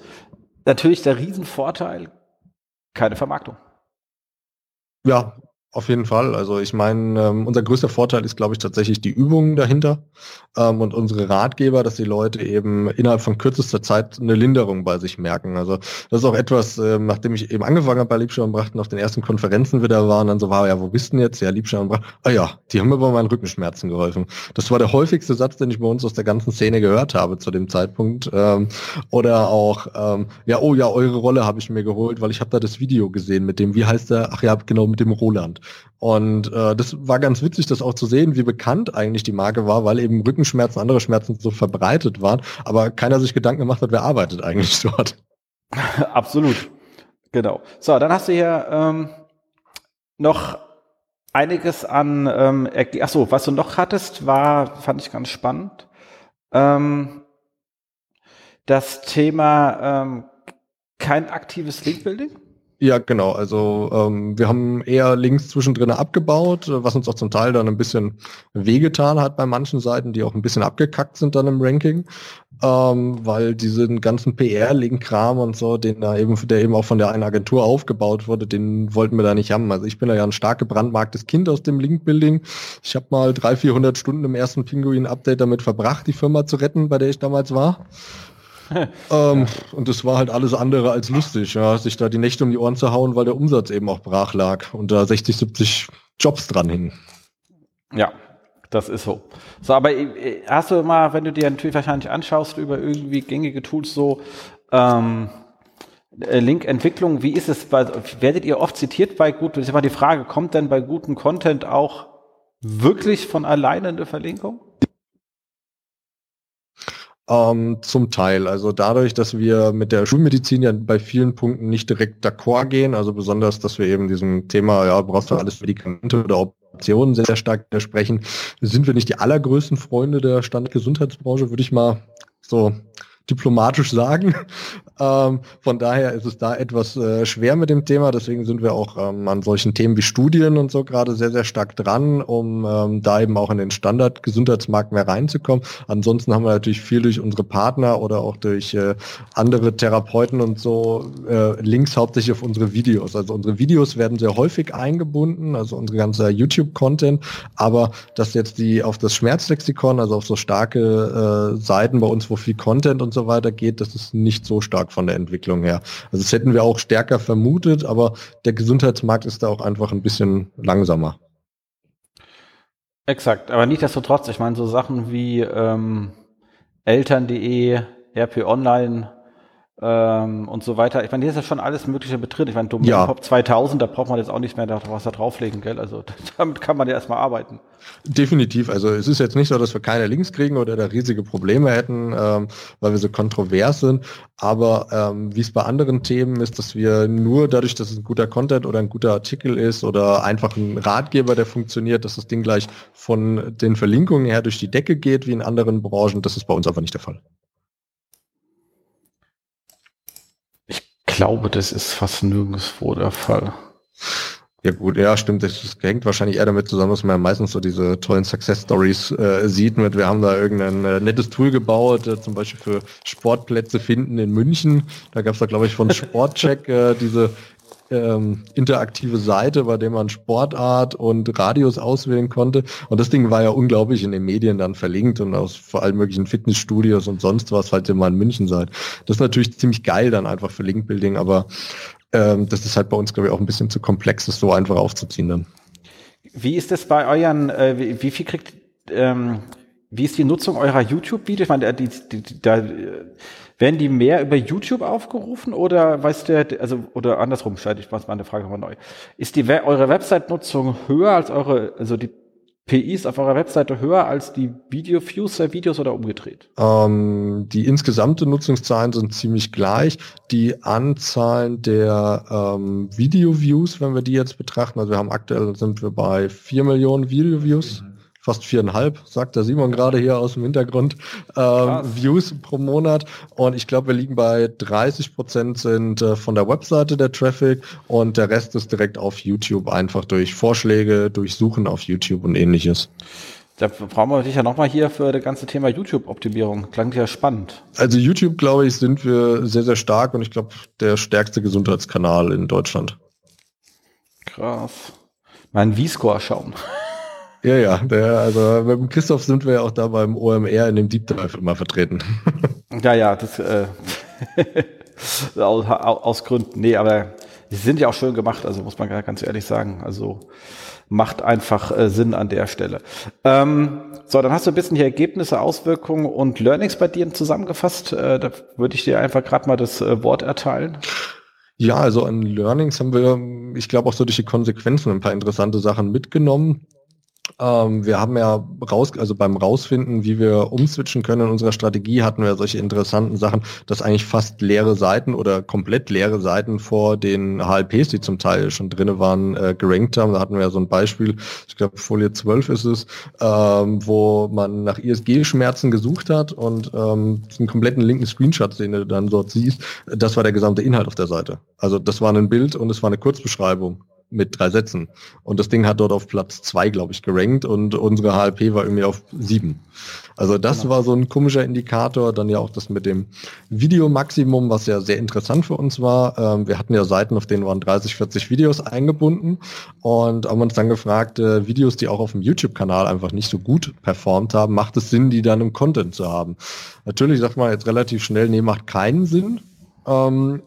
natürlich der Riesenvorteil, keine Vermarktung. Ja, auf jeden Fall. Also ich meine, ähm, unser größter Vorteil ist, glaube ich, tatsächlich die Übungen dahinter ähm, und unsere Ratgeber, dass die Leute eben innerhalb von kürzester Zeit eine Linderung bei sich merken. Also das ist auch etwas, ähm, nachdem ich eben angefangen habe bei Liebscher und Brachten, auf den ersten Konferenzen wieder waren, dann so war, ja, wo bist du denn jetzt? Ja, Liebscher und Brachten. Ah ja, die haben mir bei meinen Rückenschmerzen geholfen. Das war der häufigste Satz, den ich bei uns aus der ganzen Szene gehört habe zu dem Zeitpunkt. Ähm, oder auch, ähm, ja, oh ja, eure Rolle habe ich mir geholt, weil ich habe da das Video gesehen mit dem, wie heißt der? Ach ja, genau, mit dem Roland. Und äh, das war ganz witzig, das auch zu sehen, wie bekannt eigentlich die Marke war, weil eben Rückenschmerzen, andere Schmerzen so verbreitet waren, aber keiner sich Gedanken gemacht hat, wer arbeitet eigentlich dort. Absolut. Genau. So, dann hast du hier ähm, noch einiges an, ähm, achso, was du noch hattest, war, fand ich ganz spannend, ähm, das Thema ähm, kein aktives Link-Building. Ja, genau. Also ähm, wir haben eher Links zwischendrin abgebaut, was uns auch zum Teil dann ein bisschen wehgetan hat bei manchen Seiten, die auch ein bisschen abgekackt sind dann im Ranking, ähm, weil diesen ganzen PR-Link-Kram und so, den da eben, der eben auch von der einen Agentur aufgebaut wurde, den wollten wir da nicht haben. Also ich bin da ja ein stark gebrandmarktes Kind aus dem Link-Building. Ich habe mal drei, vierhundert Stunden im ersten Pinguin-Update damit verbracht, die Firma zu retten, bei der ich damals war. ähm, und das war halt alles andere als lustig, ja, sich da die Nächte um die Ohren zu hauen, weil der Umsatz eben auch brach lag und da 60, 70 Jobs dran hingen. Ja, das ist so. So, aber äh, hast du mal, wenn du dir natürlich wahrscheinlich anschaust über irgendwie gängige Tools so, ähm, äh, Link-Entwicklung, wie ist es bei, werdet ihr oft zitiert bei gut, das ist immer die Frage, kommt denn bei gutem Content auch wirklich von alleine eine Verlinkung? Ähm, zum Teil. Also dadurch, dass wir mit der Schulmedizin ja bei vielen Punkten nicht direkt d'accord gehen, also besonders, dass wir eben diesem Thema, ja, brauchst du alles Medikamente oder Optionen sehr, sehr stark widersprechen, sind wir nicht die allergrößten Freunde der Standgesundheitsbranche, würde ich mal so diplomatisch sagen. Ähm, von daher ist es da etwas äh, schwer mit dem Thema. Deswegen sind wir auch ähm, an solchen Themen wie Studien und so gerade sehr, sehr stark dran, um ähm, da eben auch in den Standard-Gesundheitsmarkt mehr reinzukommen. Ansonsten haben wir natürlich viel durch unsere Partner oder auch durch äh, andere Therapeuten und so äh, Links hauptsächlich auf unsere Videos. Also unsere Videos werden sehr häufig eingebunden, also unsere ganze YouTube-Content. Aber dass jetzt die auf das Schmerzlexikon, also auf so starke äh, Seiten bei uns, wo viel Content und so weiter geht, das ist nicht so stark von der Entwicklung her. Also das hätten wir auch stärker vermutet, aber der Gesundheitsmarkt ist da auch einfach ein bisschen langsamer. Exakt, aber nicht desto trotz, ich meine, so Sachen wie ähm, Eltern.de, RP Online, ähm, und so weiter. Ich meine, hier ist ja schon alles Mögliche mit drin. Ich meine, Domain ja. Pop 2000, da braucht man jetzt auch nicht mehr was da drauflegen, gell? Also damit kann man ja erstmal arbeiten. Definitiv. Also es ist jetzt nicht so, dass wir keine Links kriegen oder da riesige Probleme hätten, ähm, weil wir so kontrovers sind. Aber ähm, wie es bei anderen Themen ist, dass wir nur dadurch, dass es ein guter Content oder ein guter Artikel ist oder einfach ein Ratgeber, der funktioniert, dass das Ding gleich von den Verlinkungen her durch die Decke geht, wie in anderen Branchen, das ist bei uns einfach nicht der Fall. Glaube, das ist fast nirgendwo der Fall. Ja gut, ja stimmt, das hängt wahrscheinlich eher damit zusammen, dass man meistens so diese tollen Success Stories äh, sieht mit, wir haben da irgendein äh, nettes Tool gebaut, äh, zum Beispiel für Sportplätze finden in München. Da gab es da glaube ich von Sportcheck äh, diese ähm, interaktive Seite, bei der man Sportart und Radius auswählen konnte. Und das Ding war ja unglaublich in den Medien dann verlinkt und aus vor allem möglichen Fitnessstudios und sonst was, falls ihr mal in München seid. Das ist natürlich ziemlich geil dann einfach für Linkbuilding, aber ähm, das ist halt bei uns, glaube ich, auch ein bisschen zu komplex, das so einfach aufzuziehen dann. Wie ist das bei euren, äh, wie, wie, viel kriegt, ähm, wie ist die Nutzung eurer YouTube-Videos? Ich meine, die, die, die, da, werden die mehr über YouTube aufgerufen oder weißt du, also, oder andersrum, scheide ich was meine Frage nochmal neu. Ist die, eure Website-Nutzung höher als eure, also die PIs auf eurer Webseite höher als die Video-Views der Videos oder umgedreht? Ähm, die insgesamte Nutzungszahlen sind ziemlich gleich. Die Anzahlen der ähm, Video-Views, wenn wir die jetzt betrachten, also wir haben aktuell sind wir bei vier Millionen Video-Views. Mhm fast viereinhalb, sagt der Simon gerade hier aus dem Hintergrund, ähm, Views pro Monat. Und ich glaube, wir liegen bei 30 Prozent sind äh, von der Webseite der Traffic und der Rest ist direkt auf YouTube, einfach durch Vorschläge, durch Suchen auf YouTube und ähnliches. Da brauchen wir dich ja nochmal hier für das ganze Thema YouTube-Optimierung. Klang ja spannend. Also YouTube, glaube ich, sind wir sehr, sehr stark und ich glaube, der stärkste Gesundheitskanal in Deutschland. Krass. Mein V-Score schauen. Ja, ja, der, also mit dem Christoph sind wir ja auch da beim OMR in dem Deep Dive immer vertreten. Ja, ja, das äh, aus, aus Gründen. Nee, aber sie sind ja auch schön gemacht, also muss man ganz ehrlich sagen. Also macht einfach äh, Sinn an der Stelle. Ähm, so, dann hast du ein bisschen die Ergebnisse, Auswirkungen und Learnings bei dir zusammengefasst. Äh, da würde ich dir einfach gerade mal das äh, Wort erteilen. Ja, also an Learnings haben wir, ich glaube, auch so durch die Konsequenzen ein paar interessante Sachen mitgenommen. Ähm, wir haben ja raus, also beim Rausfinden, wie wir umswitchen können in unserer Strategie, hatten wir solche interessanten Sachen, dass eigentlich fast leere Seiten oder komplett leere Seiten vor den HLPs, die zum Teil schon drinne waren, äh, gerankt haben. Da hatten wir ja so ein Beispiel, ich glaube Folie 12 ist es, ähm, wo man nach ISG-Schmerzen gesucht hat und ähm, einen kompletten linken Screenshot, den du dann dort siehst, das war der gesamte Inhalt auf der Seite. Also das war ein Bild und es war eine Kurzbeschreibung mit drei Sätzen. Und das Ding hat dort auf Platz zwei, glaube ich, gerankt und unsere HLP war irgendwie auf sieben. Also das genau. war so ein komischer Indikator. Dann ja auch das mit dem Videomaximum, was ja sehr interessant für uns war. Ähm, wir hatten ja Seiten, auf denen waren 30, 40 Videos eingebunden und haben uns dann gefragt, äh, Videos, die auch auf dem YouTube-Kanal einfach nicht so gut performt haben, macht es Sinn, die dann im Content zu haben? Natürlich sagt man jetzt relativ schnell, nee, macht keinen Sinn. Ähm,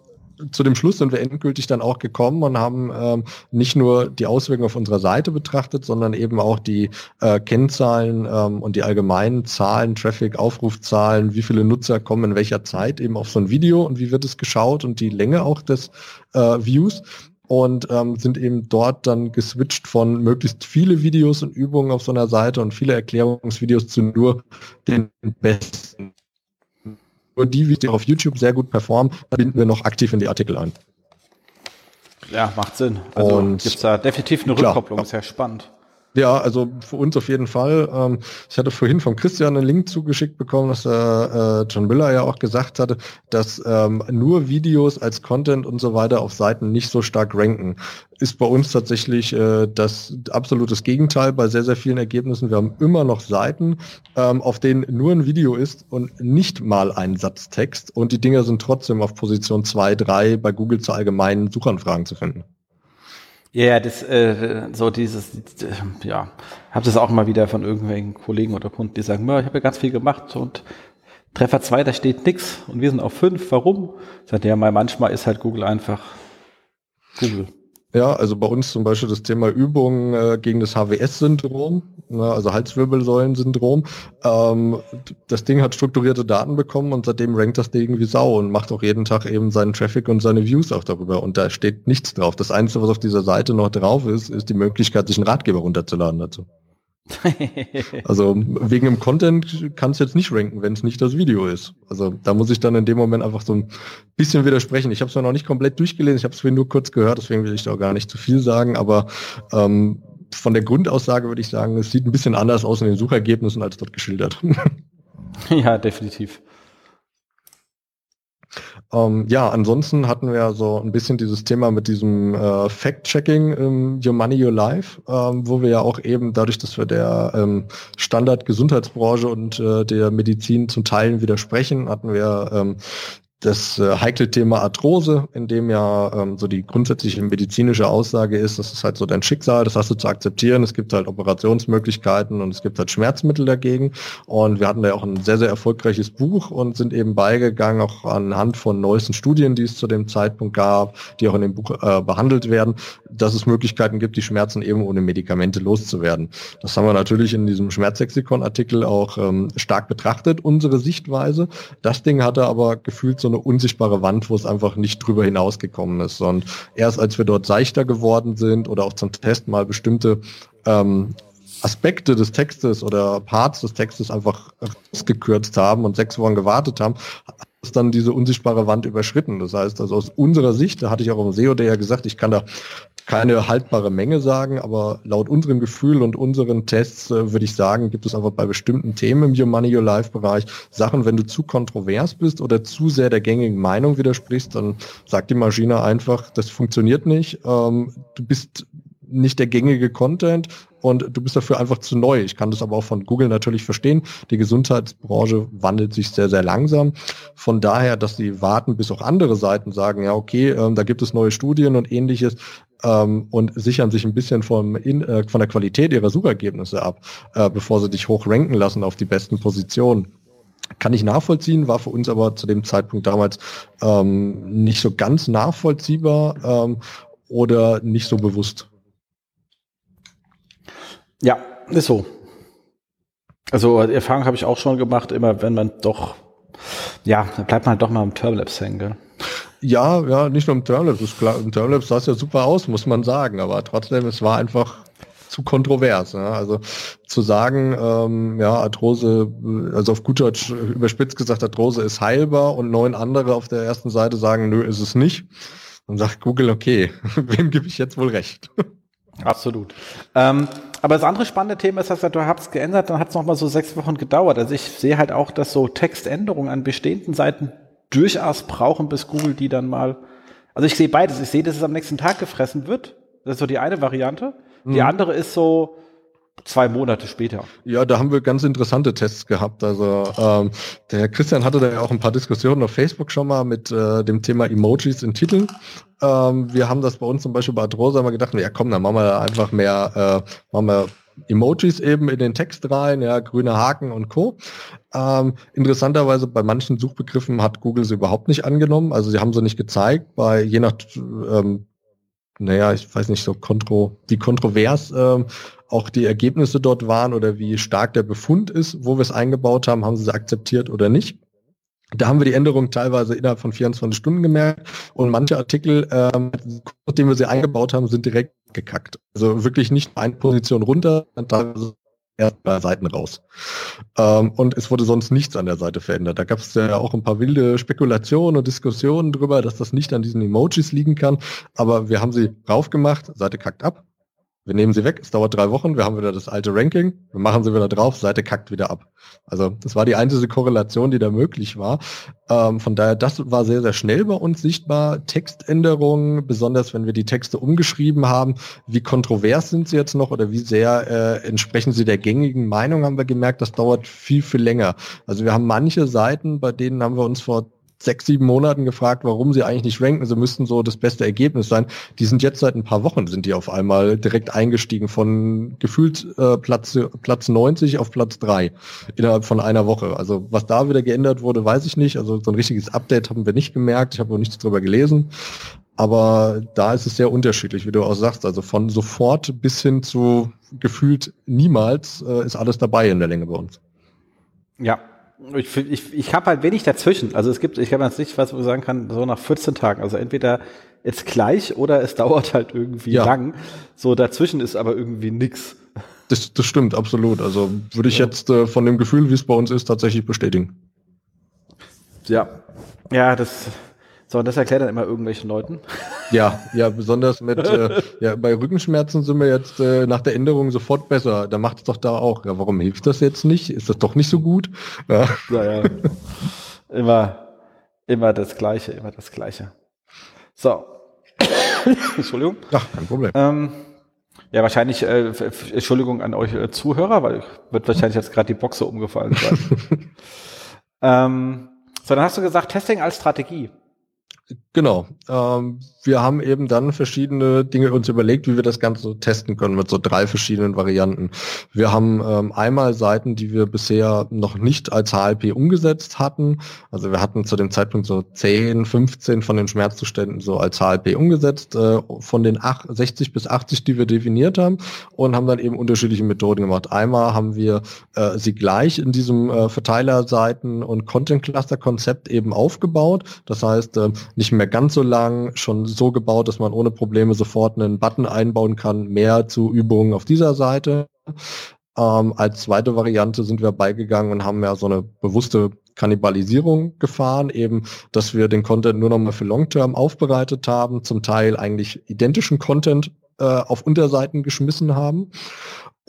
zu dem Schluss sind wir endgültig dann auch gekommen und haben ähm, nicht nur die Auswirkungen auf unserer Seite betrachtet, sondern eben auch die äh, Kennzahlen ähm, und die allgemeinen Zahlen, Traffic, Aufrufzahlen, wie viele Nutzer kommen in welcher Zeit eben auf so ein Video und wie wird es geschaut und die Länge auch des äh, Views. Und ähm, sind eben dort dann geswitcht von möglichst viele Videos und Übungen auf so einer Seite und viele Erklärungsvideos zu nur den besten nur die die auf YouTube sehr gut performen, binden wir noch aktiv in die Artikel ein. Ja, macht Sinn. Also gibt es da definitiv eine Rückkopplung, klar. ist ja spannend. Ja, also für uns auf jeden Fall. Ähm, ich hatte vorhin von Christian einen Link zugeschickt bekommen, dass äh, John Miller ja auch gesagt hatte, dass ähm, nur Videos als Content und so weiter auf Seiten nicht so stark ranken. Ist bei uns tatsächlich äh, das absolutes Gegenteil bei sehr, sehr vielen Ergebnissen. Wir haben immer noch Seiten, ähm, auf denen nur ein Video ist und nicht mal ein Satztext und die Dinger sind trotzdem auf Position 2, 3 bei Google zu allgemeinen Suchanfragen zu finden. Ja, das, äh, so dieses, äh, ja, habe das auch mal wieder von irgendwelchen Kollegen oder Kunden, die sagen, ich habe ja ganz viel gemacht und Treffer 2, da steht nix und wir sind auf 5. Warum? Sagt ja, manchmal ist halt Google einfach Google. Ja, also bei uns zum Beispiel das Thema Übung äh, gegen das HWS-Syndrom, ne, also Halswirbelsäulen-Syndrom. Ähm, das Ding hat strukturierte Daten bekommen und seitdem rankt das Ding wie Sau und macht auch jeden Tag eben seinen Traffic und seine Views auch darüber. Und da steht nichts drauf. Das Einzige, was auf dieser Seite noch drauf ist, ist die Möglichkeit, sich einen Ratgeber runterzuladen dazu. Also wegen dem Content kann es jetzt nicht ranken, wenn es nicht das Video ist. Also da muss ich dann in dem Moment einfach so ein bisschen widersprechen. Ich habe es noch nicht komplett durchgelesen, ich habe es nur kurz gehört, deswegen will ich da auch gar nicht zu viel sagen, aber ähm, von der Grundaussage würde ich sagen, es sieht ein bisschen anders aus in den Suchergebnissen als dort geschildert. ja, definitiv. Ähm, ja, ansonsten hatten wir so ein bisschen dieses Thema mit diesem äh, Fact-Checking im Your Money, Your Life, ähm, wo wir ja auch eben dadurch, dass wir der ähm, Standard-Gesundheitsbranche und äh, der Medizin zum Teilen widersprechen, hatten wir ähm, das äh, heikle Thema Arthrose, in dem ja ähm, so die grundsätzliche medizinische Aussage ist, das ist halt so dein Schicksal, das hast du zu akzeptieren. Es gibt halt Operationsmöglichkeiten und es gibt halt Schmerzmittel dagegen. Und wir hatten da auch ein sehr, sehr erfolgreiches Buch und sind eben beigegangen, auch anhand von neuesten Studien, die es zu dem Zeitpunkt gab, die auch in dem Buch äh, behandelt werden, dass es Möglichkeiten gibt, die Schmerzen eben ohne Medikamente loszuwerden. Das haben wir natürlich in diesem Schmerzlexikon-Artikel auch ähm, stark betrachtet, unsere Sichtweise. Das Ding hatte aber gefühlt so eine unsichtbare Wand, wo es einfach nicht drüber hinausgekommen ist. Und erst als wir dort seichter geworden sind oder auch zum Test mal bestimmte ähm, Aspekte des Textes oder Parts des Textes einfach gekürzt haben und sechs Wochen gewartet haben, ist dann diese unsichtbare Wand überschritten. Das heißt, also aus unserer Sicht, da hatte ich auch im SEO ja gesagt, ich kann da keine haltbare Menge sagen, aber laut unserem Gefühl und unseren Tests äh, würde ich sagen, gibt es einfach bei bestimmten Themen im Your Money, Your Life Bereich Sachen, wenn du zu kontrovers bist oder zu sehr der gängigen Meinung widersprichst, dann sagt die Maschine einfach, das funktioniert nicht, ähm, du bist nicht der gängige Content und du bist dafür einfach zu neu. Ich kann das aber auch von Google natürlich verstehen. Die Gesundheitsbranche wandelt sich sehr, sehr langsam. Von daher, dass sie warten, bis auch andere Seiten sagen, ja, okay, ähm, da gibt es neue Studien und ähnliches, ähm, und sichern sich ein bisschen vom in, äh, von der Qualität ihrer Suchergebnisse ab, äh, bevor sie dich hoch ranken lassen auf die besten Positionen. Kann ich nachvollziehen, war für uns aber zu dem Zeitpunkt damals ähm, nicht so ganz nachvollziehbar ähm, oder nicht so bewusst. Ja, ist so. Also Erfahrung habe ich auch schon gemacht, immer wenn man doch, ja, dann bleibt man doch mal im Turbolaps hängen, gell? Ja, ja, nicht nur im klar, Im Turnlabs sah es ja super aus, muss man sagen. Aber trotzdem, es war einfach zu kontrovers. Ne? Also zu sagen, ähm, ja, Arthrose, also auf gut Deutsch überspitzt gesagt, Arthrose ist heilbar und neun andere auf der ersten Seite sagen, nö, ist es nicht. Dann sagt Google, okay, wem gebe ich jetzt wohl recht? Absolut. Ähm, aber das andere spannende Thema ist, dass du hast geändert, dann hat es nochmal so sechs Wochen gedauert. Also ich sehe halt auch, dass so Textänderungen an bestehenden Seiten durchaus brauchen, bis Google die dann mal. Also ich sehe beides. Ich sehe, dass es am nächsten Tag gefressen wird. Das ist so die eine Variante. Die mhm. andere ist so zwei Monate später. Ja, da haben wir ganz interessante Tests gehabt. Also ähm, der Christian hatte da ja auch ein paar Diskussionen auf Facebook schon mal mit äh, dem Thema Emojis in Titeln. Ähm, wir haben das bei uns zum Beispiel bei Adrosa mal gedacht, ja komm, dann machen wir einfach mehr, äh, machen wir Emojis eben in den Text rein, ja, grüne Haken und Co. Ähm, interessanterweise bei manchen Suchbegriffen hat Google sie überhaupt nicht angenommen. Also sie haben sie nicht gezeigt. Bei je nach, ähm, naja, ich weiß nicht so kontro, wie kontrovers ähm, auch die Ergebnisse dort waren oder wie stark der Befund ist, wo wir es eingebaut haben, haben sie sie akzeptiert oder nicht. Da haben wir die Änderung teilweise innerhalb von 24 Stunden gemerkt und manche Artikel, ähm, nachdem wir sie eingebaut haben, sind direkt gekackt. Also wirklich nicht eine Position runter, teilweise erst drei Seiten raus. Ähm, und es wurde sonst nichts an der Seite verändert. Da gab es ja auch ein paar wilde Spekulationen und Diskussionen drüber, dass das nicht an diesen Emojis liegen kann. Aber wir haben sie raufgemacht, Seite kackt ab, wir nehmen sie weg, es dauert drei Wochen, wir haben wieder das alte Ranking, wir machen sie wieder drauf, Seite kackt wieder ab. Also das war die einzige Korrelation, die da möglich war. Ähm, von daher, das war sehr, sehr schnell bei uns sichtbar. Textänderungen, besonders wenn wir die Texte umgeschrieben haben, wie kontrovers sind sie jetzt noch oder wie sehr äh, entsprechen sie der gängigen Meinung, haben wir gemerkt, das dauert viel, viel länger. Also wir haben manche Seiten, bei denen haben wir uns vor sechs, sieben Monaten gefragt, warum sie eigentlich nicht ranken. Sie müssten so das beste Ergebnis sein. Die sind jetzt seit ein paar Wochen sind die auf einmal direkt eingestiegen von gefühlt äh, Platz, Platz 90 auf Platz 3 innerhalb von einer Woche. Also was da wieder geändert wurde, weiß ich nicht. Also so ein richtiges Update haben wir nicht gemerkt. Ich habe noch nichts drüber gelesen. Aber da ist es sehr unterschiedlich, wie du auch sagst. Also von sofort bis hin zu gefühlt niemals äh, ist alles dabei in der Länge bei uns. Ja, ich, ich, ich habe halt wenig dazwischen. Also es gibt, ich habe jetzt nicht, was man sagen kann, so nach 14 Tagen. Also entweder jetzt gleich oder es dauert halt irgendwie ja. lang. So dazwischen ist aber irgendwie nix. Das, das stimmt, absolut. Also würde ich ja. jetzt äh, von dem Gefühl, wie es bei uns ist, tatsächlich bestätigen. Ja. Ja, das, so, und das erklärt dann immer irgendwelchen Leuten. Ja, ja, besonders mit, äh, ja, bei Rückenschmerzen sind wir jetzt äh, nach der Änderung sofort besser. Da macht es doch da auch. Ja, warum hilft das jetzt nicht? Ist das doch nicht so gut? Ja, ja. immer, immer das Gleiche, immer das Gleiche. So. Entschuldigung. Ach, kein Problem. Ähm, ja, wahrscheinlich, äh, Entschuldigung an euch äh, Zuhörer, weil wird wahrscheinlich jetzt gerade die Boxe umgefallen sein. ähm, so, dann hast du gesagt, Testing als Strategie. Genau. Ähm, wir haben eben dann verschiedene Dinge uns überlegt, wie wir das Ganze so testen können mit so drei verschiedenen Varianten. Wir haben ähm, einmal Seiten, die wir bisher noch nicht als HLP umgesetzt hatten. Also wir hatten zu dem Zeitpunkt so 10, 15 von den Schmerzzuständen so als HLP umgesetzt, äh, von den 8, 60 bis 80, die wir definiert haben und haben dann eben unterschiedliche Methoden gemacht. Einmal haben wir äh, sie gleich in diesem äh, Verteilerseiten und Content Cluster Konzept eben aufgebaut. Das heißt, äh, nicht mehr ganz so lang, schon so gebaut, dass man ohne Probleme sofort einen Button einbauen kann, mehr zu Übungen auf dieser Seite. Ähm, als zweite Variante sind wir beigegangen und haben ja so eine bewusste Kannibalisierung gefahren, eben, dass wir den Content nur noch mal für Long-Term aufbereitet haben, zum Teil eigentlich identischen Content äh, auf Unterseiten geschmissen haben.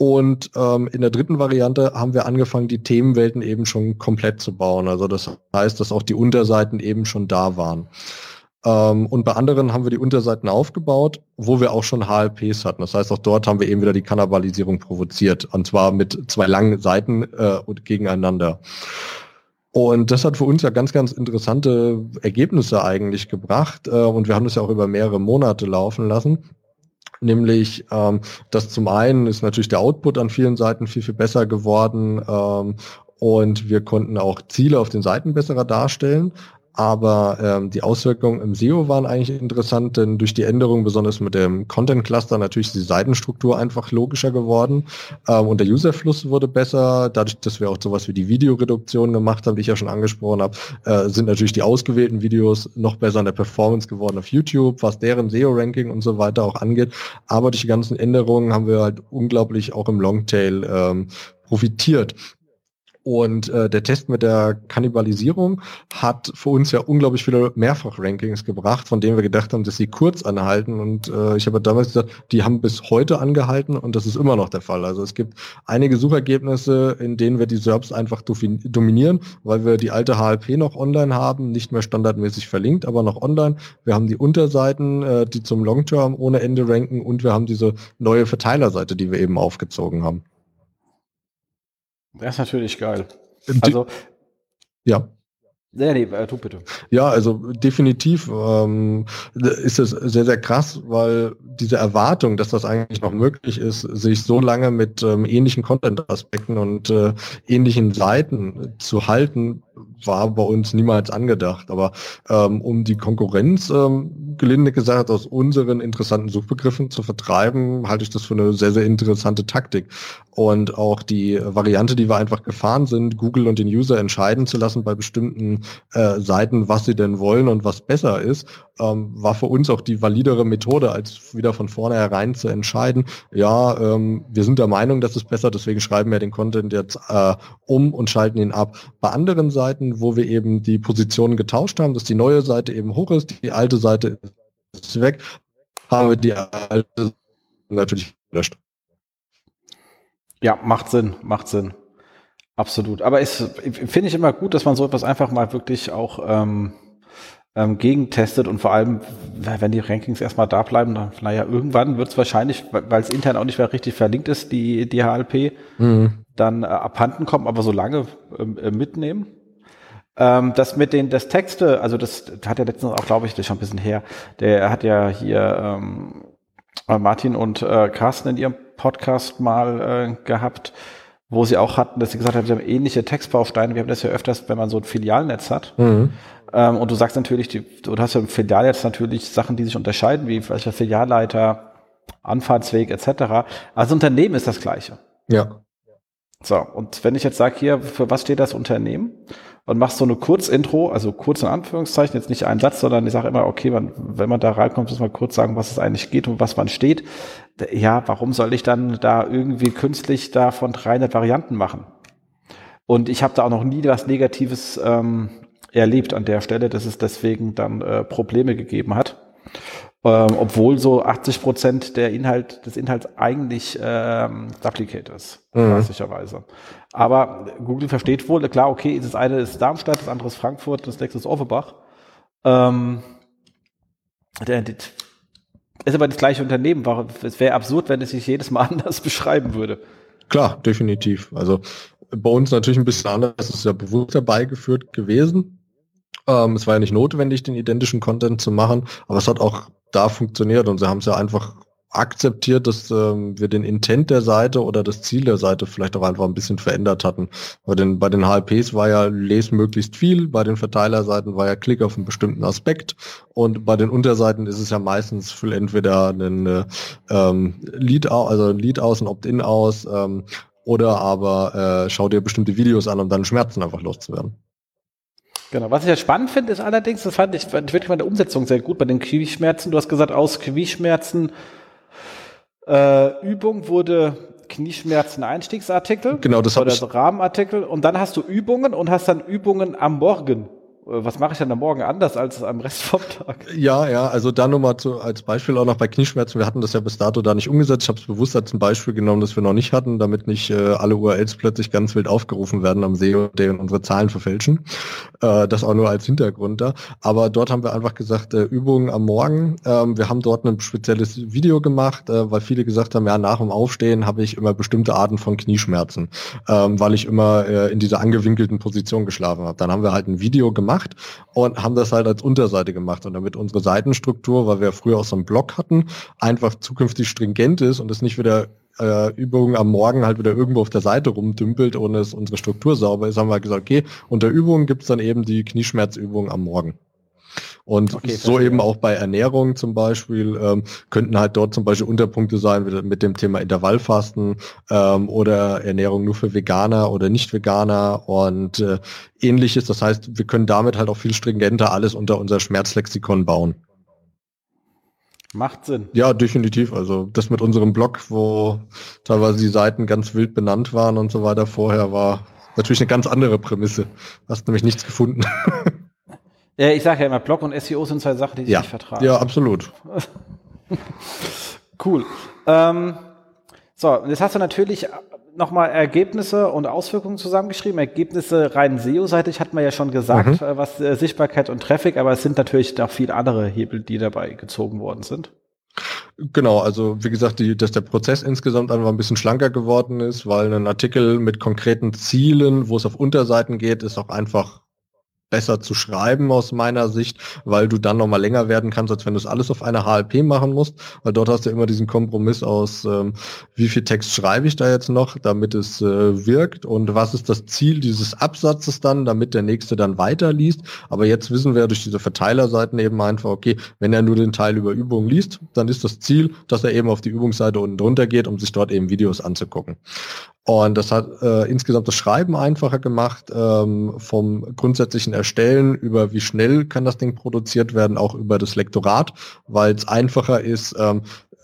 Und ähm, in der dritten Variante haben wir angefangen, die Themenwelten eben schon komplett zu bauen. Also das heißt, dass auch die Unterseiten eben schon da waren. Ähm, und bei anderen haben wir die Unterseiten aufgebaut, wo wir auch schon HLPs hatten. Das heißt, auch dort haben wir eben wieder die Kannibalisierung provoziert. Und zwar mit zwei langen Seiten äh, und gegeneinander. Und das hat für uns ja ganz, ganz interessante Ergebnisse eigentlich gebracht. Äh, und wir haben das ja auch über mehrere Monate laufen lassen nämlich ähm, dass zum einen ist natürlich der Output an vielen Seiten viel, viel besser geworden ähm, und wir konnten auch Ziele auf den Seiten besser darstellen. Aber ähm, die Auswirkungen im SEO waren eigentlich interessant, denn durch die Änderung, besonders mit dem Content Cluster, natürlich ist die Seitenstruktur einfach logischer geworden ähm, und der Userfluss wurde besser. Dadurch, dass wir auch sowas wie die Videoreduktion gemacht haben, die ich ja schon angesprochen habe, äh, sind natürlich die ausgewählten Videos noch besser in der Performance geworden auf YouTube, was deren SEO-Ranking und so weiter auch angeht. Aber durch die ganzen Änderungen haben wir halt unglaublich auch im Longtail ähm, profitiert. Und äh, der Test mit der Kannibalisierung hat für uns ja unglaublich viele Mehrfach-Rankings gebracht, von denen wir gedacht haben, dass sie kurz anhalten. Und äh, ich habe damals gesagt, die haben bis heute angehalten und das ist immer noch der Fall. Also es gibt einige Suchergebnisse, in denen wir die SERPs einfach dominieren, weil wir die alte HLP noch online haben, nicht mehr standardmäßig verlinkt, aber noch online. Wir haben die Unterseiten, äh, die zum Long-Term ohne Ende ranken und wir haben diese neue Verteilerseite, die wir eben aufgezogen haben. Das ist natürlich geil. Also, ja. Nee, nee, äh, tu bitte. Ja, also definitiv ähm, ist es sehr, sehr krass, weil diese Erwartung, dass das eigentlich noch möglich ist, sich so lange mit ähm, ähnlichen Content-Aspekten und äh, ähnlichen Seiten zu halten, war bei uns niemals angedacht. Aber ähm, um die Konkurrenz, ähm, gelinde gesagt, aus unseren interessanten Suchbegriffen zu vertreiben, halte ich das für eine sehr, sehr interessante Taktik. Und auch die Variante, die wir einfach gefahren sind, Google und den User entscheiden zu lassen bei bestimmten äh, Seiten, was sie denn wollen und was besser ist, ähm, war für uns auch die validere Methode, als wieder von vornherein zu entscheiden, ja, ähm, wir sind der Meinung, das ist besser, deswegen schreiben wir den Content jetzt äh, um und schalten ihn ab. Bei anderen Seiten, wo wir eben die Positionen getauscht haben, dass die neue Seite eben hoch ist, die alte Seite ist weg, haben wir die alte natürlich gelöscht. Ja, macht Sinn, macht Sinn. Absolut. Aber es finde ich immer gut, dass man so etwas einfach mal wirklich auch ähm, ähm, gegentestet und vor allem, wenn die Rankings erstmal da bleiben, dann, naja, irgendwann wird es wahrscheinlich, weil es intern auch nicht mehr richtig verlinkt ist, die, die HLP, mhm. dann äh, abhanden kommen, aber so lange ähm, äh, mitnehmen. Ähm, das mit den das Texte, also das hat ja letztens auch, glaube ich, das ist schon ein bisschen her. Der hat ja hier ähm, Martin und äh, Carsten in ihrem Podcast mal äh, gehabt, wo sie auch hatten, dass sie gesagt haben, sie haben ähnliche Textbausteine. Wir haben das ja öfters, wenn man so ein Filialnetz hat. Mhm. Ähm, und du sagst natürlich, die, du hast ja im Filialnetz natürlich Sachen, die sich unterscheiden, wie welcher Filialleiter, Anfahrtsweg etc. Also Unternehmen ist das gleiche. Ja. So, und wenn ich jetzt sage, hier, für was steht das Unternehmen? Und machst so eine Kurzintro, also kurz in Anführungszeichen, jetzt nicht einen Satz, sondern ich sage immer, okay, man, wenn man da reinkommt, muss man kurz sagen, was es eigentlich geht und was man steht. Ja, warum soll ich dann da irgendwie künstlich da von 300 Varianten machen? Und ich habe da auch noch nie was Negatives ähm, erlebt an der Stelle, dass es deswegen dann äh, Probleme gegeben hat. Ähm, obwohl so 80 Prozent der Inhalt, des Inhalts eigentlich ähm, Duplicate ist, mhm. klassischerweise. Aber Google versteht wohl, klar, okay, das eine ist Darmstadt, das andere ist Frankfurt, das nächste ist Offenbach. Ähm, der, der, ist aber das gleiche Unternehmen. Es wäre absurd, wenn es sich jedes Mal anders beschreiben würde. Klar, definitiv. Also bei uns natürlich ein bisschen anders. Es ist ja bewusst dabei geführt gewesen. Ähm, es war ja nicht notwendig, den identischen Content zu machen, aber es hat auch da funktioniert und sie haben es ja einfach akzeptiert, dass ähm, wir den Intent der Seite oder das Ziel der Seite vielleicht auch einfach ein bisschen verändert hatten. Bei den, bei den HLPs war ja les möglichst viel, bei den Verteilerseiten war ja Klick auf einen bestimmten Aspekt und bei den Unterseiten ist es ja meistens für entweder einen äh, ähm, Lead, also ein Lead aus, ein Opt-in aus ähm, oder aber äh, schau dir bestimmte Videos an, um dann Schmerzen einfach loszuwerden. Genau. Was ich ja spannend finde, ist allerdings, das fand ich, fand ich wirklich mal der Umsetzung sehr gut bei den Knieschmerzen. Du hast gesagt, aus Knieschmerzen äh, Übung wurde Knieschmerzen Einstiegsartikel. Genau, das habe ich. Rahmenartikel. Und dann hast du Übungen und hast dann Übungen am Morgen. Äh, was mache ich denn am Morgen anders als am Rest vom Tag? Ja, ja, also da nochmal zu, als Beispiel auch noch bei Knieschmerzen. Wir hatten das ja bis dato da nicht umgesetzt. Ich habe es bewusst als ein Beispiel genommen, das wir noch nicht hatten, damit nicht äh, alle URLs plötzlich ganz wild aufgerufen werden am SEO, und unsere Zahlen verfälschen. Äh, das auch nur als Hintergrund da. Aber dort haben wir einfach gesagt, äh, Übungen am Morgen. Ähm, wir haben dort ein spezielles Video gemacht, äh, weil viele gesagt haben, ja, nach dem Aufstehen habe ich immer bestimmte Arten von Knieschmerzen, ähm, weil ich immer äh, in dieser angewinkelten Position geschlafen habe. Dann haben wir halt ein Video gemacht gemacht und haben das halt als Unterseite gemacht. Und damit unsere Seitenstruktur, weil wir früher auch so einen Blog hatten, einfach zukünftig stringent ist und es nicht wieder äh, Übungen am Morgen halt wieder irgendwo auf der Seite rumdümpelt, ohne dass unsere Struktur sauber ist, haben wir gesagt, okay, unter Übungen gibt's dann eben die Knieschmerzübungen am Morgen. Und okay, so eben auch bei Ernährung zum Beispiel ähm, könnten halt dort zum Beispiel Unterpunkte sein mit dem Thema Intervallfasten ähm, oder Ernährung nur für Veganer oder Nicht-Veganer und äh, ähnliches. Das heißt, wir können damit halt auch viel stringenter alles unter unser Schmerzlexikon bauen. Macht Sinn. Ja, definitiv. Also das mit unserem Blog, wo teilweise die Seiten ganz wild benannt waren und so weiter vorher, war natürlich eine ganz andere Prämisse. Hast nämlich nichts gefunden. Ja, ich sage ja immer, Blog und SEO sind zwei Sachen, die sich ja. nicht vertragen. Ja, absolut. cool. Ähm, so, jetzt hast du natürlich nochmal Ergebnisse und Auswirkungen zusammengeschrieben. Ergebnisse rein SEO-seitig hat man ja schon gesagt, mhm. Äh, was äh, Sichtbarkeit und Traffic, aber es sind natürlich noch viele andere Hebel, die dabei gezogen worden sind. Genau, also wie gesagt, die, dass der Prozess insgesamt einfach ein bisschen schlanker geworden ist, weil ein Artikel mit konkreten Zielen, wo es auf Unterseiten geht, ist auch einfach besser zu schreiben aus meiner Sicht, weil du dann nochmal länger werden kannst, als wenn du es alles auf einer HLP machen musst, weil dort hast du immer diesen Kompromiss aus, ähm, wie viel Text schreibe ich da jetzt noch, damit es äh, wirkt und was ist das Ziel dieses Absatzes dann, damit der nächste dann weiterliest. Aber jetzt wissen wir durch diese Verteilerseiten eben einfach, okay, wenn er nur den Teil über Übungen liest, dann ist das Ziel, dass er eben auf die Übungsseite unten drunter geht, um sich dort eben Videos anzugucken. Und das hat äh, insgesamt das Schreiben einfacher gemacht, ähm, vom grundsätzlichen Erstellen über wie schnell kann das Ding produziert werden, auch über das Lektorat, weil es einfacher ist, ähm,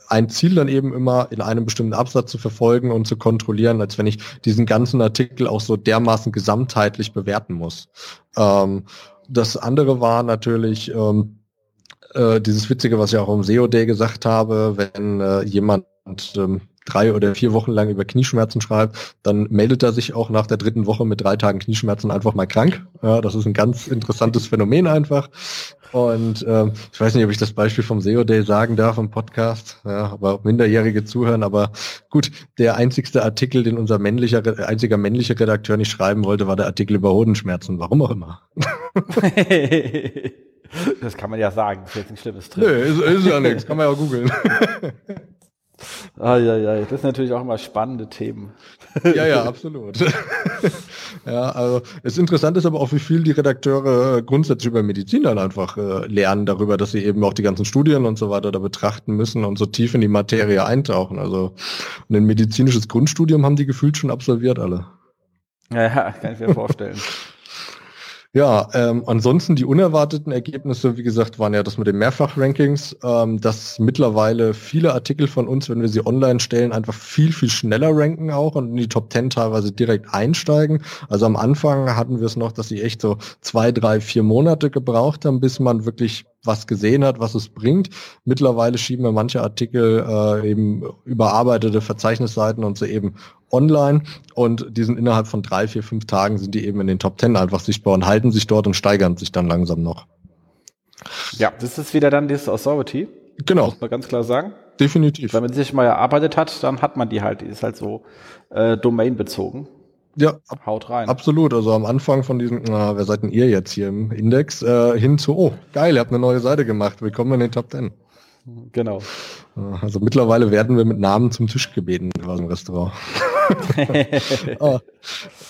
ein Ziel dann eben immer in einem bestimmten Absatz zu verfolgen und zu kontrollieren, als wenn ich diesen ganzen Artikel auch so dermaßen gesamtheitlich bewerten muss. Ähm, das andere war natürlich ähm, äh, dieses Witzige, was ich auch im SEO Day gesagt habe, wenn äh, jemand ähm, drei oder vier Wochen lang über Knieschmerzen schreibt, dann meldet er sich auch nach der dritten Woche mit drei Tagen Knieschmerzen einfach mal krank. Ja, das ist ein ganz interessantes Phänomen einfach. Und ähm, ich weiß nicht, ob ich das Beispiel vom SEO Day sagen darf im Podcast, ja, aber Minderjährige zuhören. Aber gut, der einzigste Artikel, den unser männlicher, einziger männlicher Redakteur nicht schreiben wollte, war der Artikel über Hodenschmerzen. Warum auch immer. das kann man ja sagen, das ist jetzt nichts Schlimmes drin. Nee, ist, ist ja nichts, kann man ja googeln. Ah, ja, ja, das sind natürlich auch immer spannende Themen. Ja, ja, absolut. ja, also das Interessante ist aber auch, wie viel die Redakteure grundsätzlich über Medizin dann einfach äh, lernen darüber, dass sie eben auch die ganzen Studien und so weiter da betrachten müssen und so tief in die Materie eintauchen. Also ein medizinisches Grundstudium haben die gefühlt schon absolviert alle. Ja, ja kann ich mir vorstellen. Ja, ähm, ansonsten die unerwarteten Ergebnisse, wie gesagt, waren ja das mit den Mehrfach-Rankings, ähm, dass mittlerweile viele Artikel von uns, wenn wir sie online stellen, einfach viel, viel schneller ranken auch und in die Top 10 teilweise direkt einsteigen. Also am Anfang hatten wir es noch, dass sie echt so zwei, drei, vier Monate gebraucht haben, bis man wirklich was gesehen hat, was es bringt. Mittlerweile schieben wir manche Artikel äh, eben überarbeitete Verzeichnisseiten und so eben online und die sind innerhalb von drei, vier, fünf Tagen sind die eben in den Top Ten einfach sichtbar und halten sich dort und steigern sich dann langsam noch. Ja, das ist wieder dann das Authority. Genau. Muss man ganz klar sagen. Definitiv. Wenn man sich mal erarbeitet hat, dann hat man die halt, die ist halt so äh, domainbezogen. Ja, haut rein. Absolut. Also am Anfang von diesem, na, wer seid denn ihr jetzt hier im Index, äh, hin zu, oh, geil, ihr habt eine neue Seite gemacht. Willkommen in den Top Ten. Genau. Also mittlerweile werden wir mit Namen zum Tisch gebeten aus dem Restaurant. oh.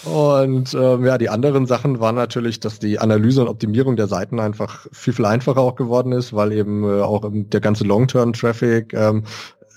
Und ähm, ja, die anderen Sachen waren natürlich, dass die Analyse und Optimierung der Seiten einfach viel, viel einfacher auch geworden ist, weil eben äh, auch der ganze Long-Term-Traffic ähm,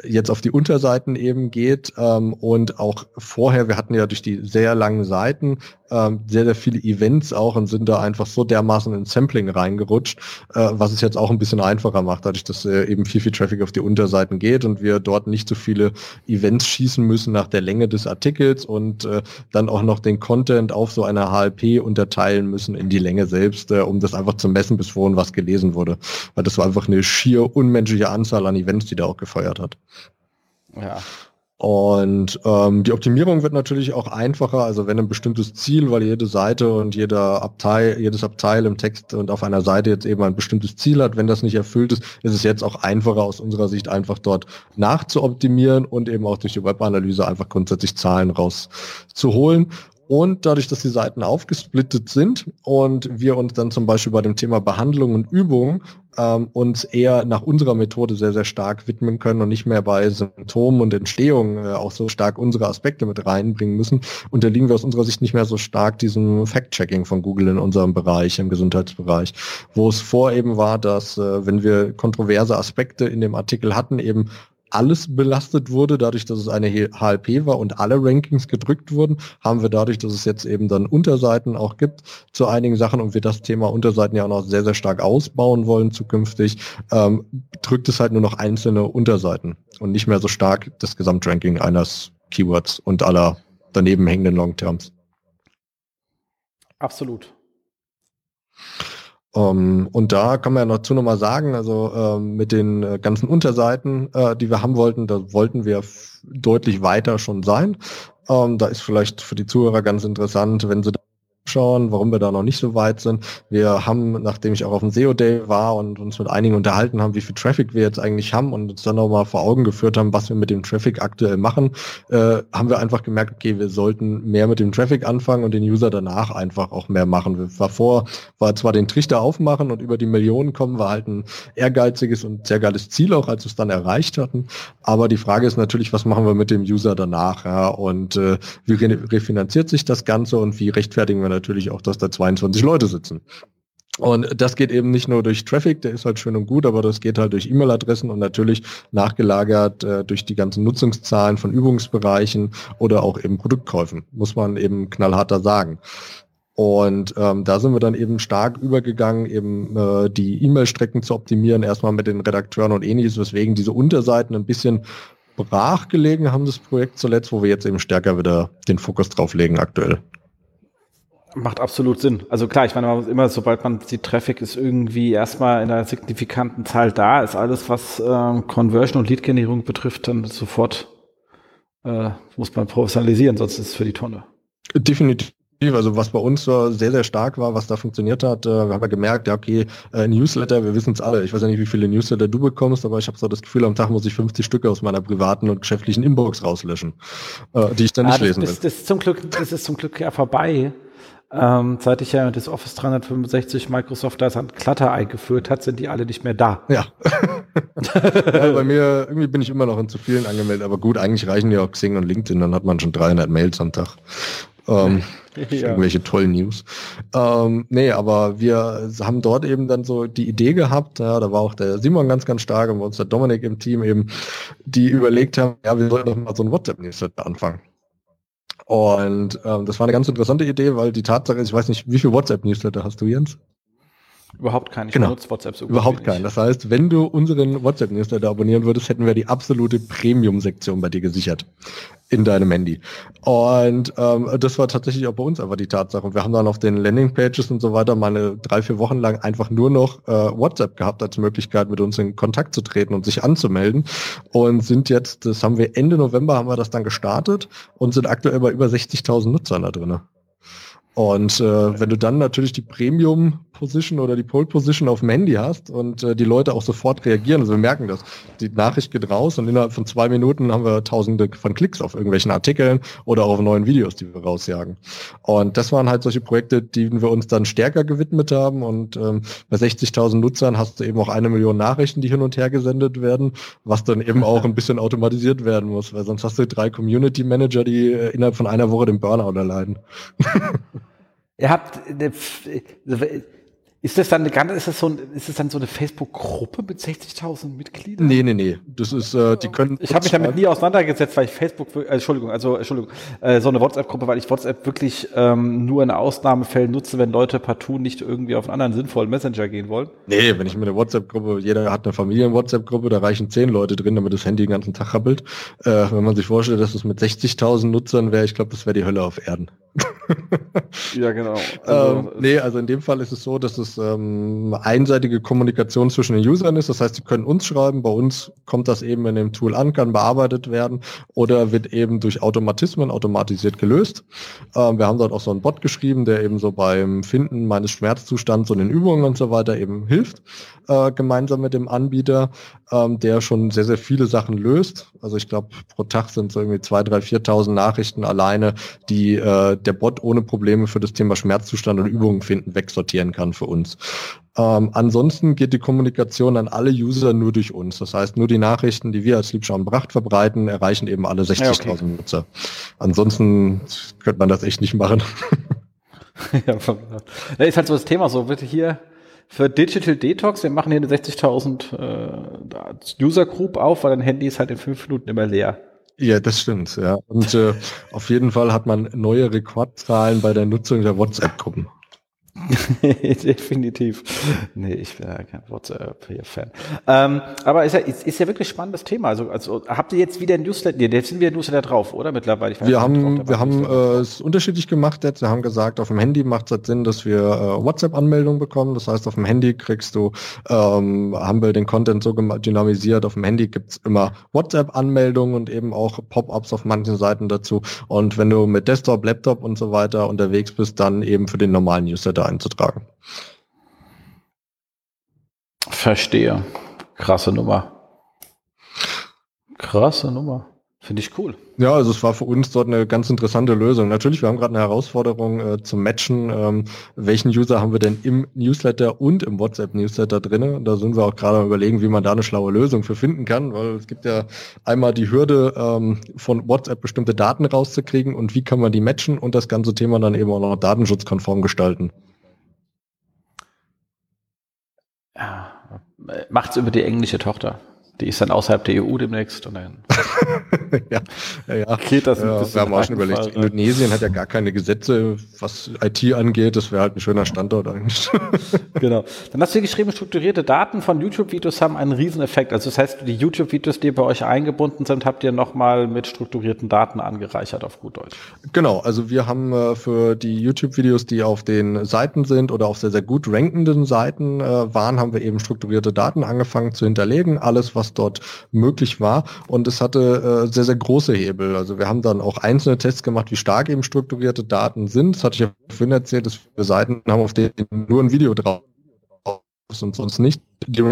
jetzt auf die Unterseiten eben geht ähm, und auch vorher, wir hatten ja durch die sehr langen Seiten ähm, sehr, sehr viele Events auch und sind da einfach so dermaßen in Sampling reingerutscht, äh, was es jetzt auch ein bisschen einfacher macht, dadurch, dass äh, eben viel, viel Traffic auf die Unterseiten geht und wir dort nicht so viele Events schießen müssen nach der Länge des Artikels und äh, dann auch noch den Content auf so einer HLP unterteilen müssen in die Länge selbst, äh, um das einfach zu messen, bis vorhin was gelesen wurde. Weil das war einfach eine schier unmenschliche Anzahl an Events, die da auch gefeuert hat. Ja, und ähm, die Optimierung wird natürlich auch einfacher, also wenn ein bestimmtes Ziel, weil jede Seite und jeder Abteil, jedes Abteil im Text und auf einer Seite jetzt eben ein bestimmtes Ziel hat, wenn das nicht erfüllt ist, ist es jetzt auch einfacher aus unserer Sicht einfach dort nachzuoptimieren und eben auch durch die Webanalyse einfach grundsätzlich Zahlen rauszuholen. Und dadurch, dass die Seiten aufgesplittet sind und wir uns dann zum Beispiel bei dem Thema Behandlung und Übung ähm, uns eher nach unserer Methode sehr, sehr stark widmen können und nicht mehr bei Symptomen und Entstehung äh, auch so stark unsere Aspekte mit reinbringen müssen, unterliegen wir aus unserer Sicht nicht mehr so stark diesem Fact-Checking von Google in unserem Bereich, im Gesundheitsbereich, wo es vor eben war, dass äh, wenn wir kontroverse Aspekte in dem Artikel hatten, eben alles belastet wurde, dadurch, dass es eine HLP war und alle Rankings gedrückt wurden, haben wir dadurch, dass es jetzt eben dann Unterseiten auch gibt zu einigen Sachen und wir das Thema Unterseiten ja auch noch sehr, sehr stark ausbauen wollen zukünftig, ähm, drückt es halt nur noch einzelne Unterseiten und nicht mehr so stark das Gesamtranking eines Keywords und aller daneben hängenden Longterms. Absolut. Um, ähm, und da kann man ja noch zu nochmal sagen, also ähm, mit den äh, ganzen Unterseiten, äh, die wir haben wollten, da wollten wir deutlich weiter schon sein. Ähm, da ist vielleicht für die Zuhörer ganz interessant, wenn sie schauen, warum wir da noch nicht so weit sind. Wir haben, nachdem ich auch auf dem SEO Day war und uns mit einigen unterhalten haben, wie viel Traffic wir jetzt eigentlich haben und uns dann nochmal vor Augen geführt haben, was wir mit dem Traffic aktuell machen, äh, haben wir einfach gemerkt, okay, wir sollten mehr mit dem Traffic anfangen und den User danach einfach auch mehr machen. Wir davor war zwar den Trichter aufmachen und über die Millionen kommen, war halt ein ehrgeiziges und sehr geiles Ziel auch, als wir es dann erreicht hatten. Aber die Frage ist natürlich, was machen wir mit dem User danach? Ja? Und äh, wie refinanziert sich das Ganze und wie rechtfertigen wir natürlich auch, dass da 22 Leute sitzen. Und das geht eben nicht nur durch Traffic, der ist halt schön und gut, aber das geht halt durch E-Mail-Adressen und natürlich nachgelagert äh, durch die ganzen Nutzungszahlen von Übungsbereichen oder auch eben Produktkäufen, muss man eben knallharter sagen. Und ähm, da sind wir dann eben stark übergegangen, eben äh, die E-Mail-Strecken zu optimieren, erstmal mit den Redakteuren und ähnliches, weswegen diese Unterseiten ein bisschen brach gelegen haben, das Projekt zuletzt, wo wir jetzt eben stärker wieder den Fokus drauf legen aktuell. Macht absolut Sinn. Also klar, ich meine immer, sobald man sieht, Traffic ist irgendwie erstmal in einer signifikanten Zahl da, ist alles, was ähm, Conversion und Lead-Generierung betrifft, dann sofort äh, muss man professionalisieren, sonst ist es für die Tonne. Definitiv. Also was bei uns sehr, sehr stark war, was da funktioniert hat, äh, wir haben ja gemerkt, ja okay, äh, Newsletter, wir wissen es alle. Ich weiß ja nicht, wie viele Newsletter du bekommst, aber ich habe so das Gefühl, am Tag muss ich 50 Stücke aus meiner privaten und geschäftlichen Inbox rauslöschen, äh, die ich dann nicht ah, das, lesen will. Das, das, ist zum Glück, das ist zum Glück ja vorbei. Ähm, seit ich ja das Office 365 Microsoft da Clutter eingeführt hat, sind die alle nicht mehr da. Ja. ja. Bei mir, irgendwie bin ich immer noch in zu vielen angemeldet, aber gut, eigentlich reichen ja auch Xing und LinkedIn, dann hat man schon 300 Mails am Tag. Ähm, ja. Irgendwelche tollen News. Ähm, nee, aber wir haben dort eben dann so die Idee gehabt, ja, da war auch der Simon ganz, ganz stark und bei uns der Dominik im Team eben, die überlegt haben, ja, wir sollten doch mal so ein WhatsApp-Newsletter anfangen. Und ähm, das war eine ganz interessante Idee, weil die Tatsache ist, ich weiß nicht, wie viel WhatsApp-Newsletter hast du, Jens? Überhaupt keinen. Ich genau. benutze WhatsApp so Überhaupt keinen. Das heißt, wenn du unseren WhatsApp-Newsletter abonnieren würdest, hätten wir die absolute Premium-Sektion bei dir gesichert in deinem Handy. Und ähm, das war tatsächlich auch bei uns einfach die Tatsache. Und wir haben dann auf den Landingpages und so weiter mal eine drei, vier Wochen lang einfach nur noch äh, WhatsApp gehabt als Möglichkeit, mit uns in Kontakt zu treten und sich anzumelden. Und sind jetzt, das haben wir Ende November haben wir das dann gestartet und sind aktuell bei über 60.000 Nutzern da drin. Und äh, wenn du dann natürlich die Premium Position oder die Pole Position auf dem Handy hast und äh, die Leute auch sofort reagieren. Also wir merken das. Die Nachricht geht raus und innerhalb von zwei Minuten haben wir tausende von Klicks auf irgendwelchen Artikeln oder auch auf neuen Videos, die wir rausjagen. Und das waren halt solche Projekte, denen wir uns dann stärker gewidmet haben. Und ähm, bei 60.000 Nutzern hast du eben auch eine Million Nachrichten, die hin und her gesendet werden, was dann eben auch ein bisschen automatisiert werden muss, weil sonst hast du drei Community Manager, die äh, innerhalb von einer Woche den Burnout erleiden. Ihr habt eine, ist das dann eine ganze, ist das so ein, ist das dann so eine Facebook-Gruppe mit 60.000 Mitgliedern? Nee, nee, nee. Das ist, äh, die können. Ich habe mich damit nie auseinandergesetzt, weil ich Facebook, äh, Entschuldigung, also Entschuldigung, äh, so eine WhatsApp-Gruppe, weil ich WhatsApp wirklich ähm, nur in Ausnahmefällen nutze, wenn Leute partout nicht irgendwie auf einen anderen sinnvollen Messenger gehen wollen. Nee, wenn ich mir eine WhatsApp-Gruppe, jeder hat eine Familien-WhatsApp-Gruppe, da reichen zehn Leute drin, damit das Handy den ganzen Tag rappelt. Äh, wenn man sich vorstellt, dass es mit 60.000 Nutzern wäre, ich glaube, das wäre die Hölle auf Erden. ja, genau. Also, ähm, nee, also in dem Fall ist es so, dass es ähm, einseitige Kommunikation zwischen den Usern ist. Das heißt, sie können uns schreiben, bei uns kommt das eben in dem Tool an, kann bearbeitet werden oder wird eben durch Automatismen automatisiert gelöst. Ähm, wir haben dort auch so einen Bot geschrieben, der eben so beim Finden meines Schmerzzustands und den Übungen und so weiter eben hilft, äh, gemeinsam mit dem Anbieter, ähm, der schon sehr, sehr viele Sachen löst. Also ich glaube, pro Tag sind so irgendwie 2.000, 3.000, 4.000 Nachrichten alleine, die äh, der Bot ohne Probleme für das Thema Schmerzzustand und Übungen finden wegsortieren kann für uns. Ähm, ansonsten geht die Kommunikation an alle User nur durch uns. Das heißt, nur die Nachrichten, die wir als Liebschauen Bracht verbreiten, erreichen eben alle 60.000 ja, okay. Nutzer. Ansonsten könnte man das echt nicht machen. ja, ist halt so das Thema so, bitte hier für Digital Detox, wir machen hier eine 60.000 äh, User Group auf, weil dein Handy ist halt in fünf Minuten immer leer. Ja, das stimmt, ja. Und äh, auf jeden Fall hat man neue Rekordzahlen bei der Nutzung der WhatsApp-Gruppen. Definitiv. Nee, ich bin ja kein WhatsApp-Fan. Ähm, aber ist ja, ist, ist ja wirklich spannendes Thema. Also, also habt ihr jetzt wieder ein Newsletter? Nee, jetzt sind wir Newsletter drauf, oder? Mittlerweile. wir haben, drauf, wir haben äh, es unterschiedlich gemacht jetzt. Wir haben gesagt, auf dem Handy macht es Sinn, dass wir äh, WhatsApp-Anmeldungen bekommen. Das heißt, auf dem Handy kriegst du, ähm, haben wir den Content so dynamisiert. Auf dem Handy gibt's immer WhatsApp-Anmeldungen und eben auch Pop-ups auf manchen Seiten dazu. Und wenn du mit Desktop, Laptop und so weiter unterwegs bist, dann eben für den normalen Newsletter einzutragen. Verstehe. Krasse Nummer. Krasse Nummer. Finde ich cool. Ja, also es war für uns dort eine ganz interessante Lösung. Natürlich, wir haben gerade eine Herausforderung äh, zum Matchen. Ähm, welchen User haben wir denn im Newsletter und im WhatsApp-Newsletter drin? Da sind wir auch gerade überlegen, wie man da eine schlaue Lösung für finden kann, weil es gibt ja einmal die Hürde, ähm, von WhatsApp bestimmte Daten rauszukriegen und wie kann man die matchen und das ganze Thema dann eben auch noch datenschutzkonform gestalten. Macht's über die englische Tochter. Die ist dann außerhalb der EU demnächst und dann ja, ja, ja. geht das ein ja, bisschen. Wir haben auch schon überlegt, Fall, Indonesien hat ja gar keine Gesetze, was IT angeht. Das wäre halt ein schöner Standort eigentlich. genau. Dann hast du geschrieben, strukturierte Daten von YouTube-Videos haben einen Rieseneffekt. Also das heißt, die YouTube-Videos, die bei euch eingebunden sind, habt ihr nochmal mit strukturierten Daten angereichert auf gut Deutsch. Genau, also wir haben äh, für die YouTube-Videos, die auf den Seiten sind oder auf sehr, sehr gut rankenden Seiten äh, waren, haben wir eben strukturierte Daten angefangen zu hinterlegen. Alles, was dort möglich war. Und es hatte äh, sehr, sehr große Hebel. Also wir haben dann auch einzelne Tests gemacht, wie stark eben strukturierte Daten sind. Das hatte ich ja vorhin erzählt, dass wir Seiten haben, auf denen nur ein Video drauf ist und sonst nicht. Die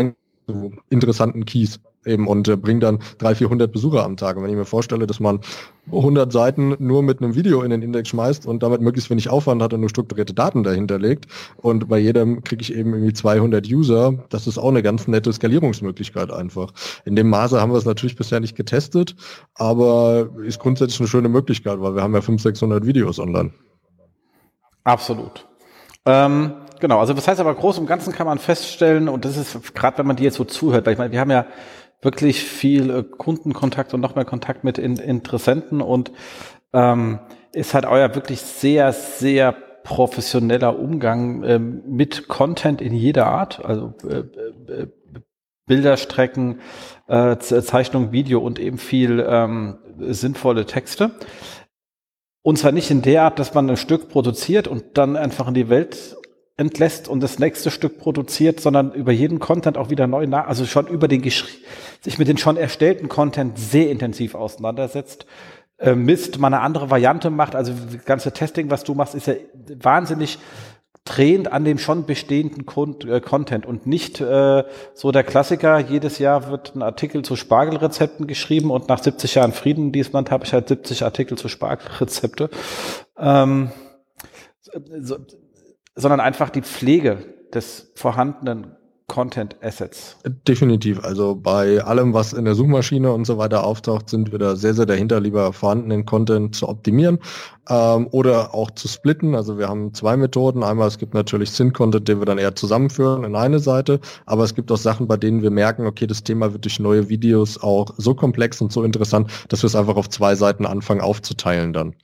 interessanten Keys eben und äh, bringt dann 300, 400 Besucher am Tag. Und wenn ich mir vorstelle, dass man 100 Seiten nur mit einem Video in den Index schmeißt und damit möglichst wenig Aufwand hat und nur strukturierte Daten dahinter legt und bei jedem kriege ich eben irgendwie 200 User, das ist auch eine ganz nette Skalierungsmöglichkeit einfach. In dem Maße haben wir es natürlich bisher nicht getestet, aber ist grundsätzlich eine schöne Möglichkeit, weil wir haben ja 500, 600 Videos online. Absolut. Ähm genau, also das heißt aber groß und Ganzen kann man feststellen, und das ist gerade, wenn man dir jetzt so zuhört, weil ich meine, wir haben ja wirklich viel äh, Kundenkontakt und noch mehr Kontakt mit in, Interessenten und ähm, ist halt euer wirklich sehr, sehr professioneller Umgang ähm, mit Content in jeder Art, also äh, äh, Bilderstrecken, äh, Zeichnung, Video und eben viel ähm, sinnvolle Texte. Und zwar nicht in der Art, dass man ein Stück produziert und dann einfach in die Welt entlässt und das nächste Stück produziert, sondern über jeden Content auch wieder neu nach, also schon über den sich mit den schon erstellten Content sehr intensiv auseinandersetzt, äh, misst, mal eine andere Variante macht, also das ganze Testing, was du machst, ist ja wahnsinnig drehend an dem schon bestehenden äh, Content und nicht äh, so der Klassiker, jedes Jahr wird ein Artikel zu Spargelrezepten geschrieben und nach 70 Jahren Frieden in diesem Land habe ich halt 70 Artikel zu Spargelrezepte. Ähm, so, sondern einfach die Pflege des vorhandenen Content Assets. Definitiv. Also bei allem, was in der Suchmaschine und so weiter auftaucht, sind wir da sehr, sehr dahinter, lieber vorhandenen Content zu optimieren ähm, oder auch zu splitten. Also wir haben zwei Methoden. Einmal, es gibt natürlich Syn-Content, den wir dann eher zusammenführen in eine Seite, aber es gibt auch Sachen, bei denen wir merken, okay, das Thema wird durch neue Videos auch so komplex und so interessant, dass wir es einfach auf zwei Seiten anfangen aufzuteilen dann.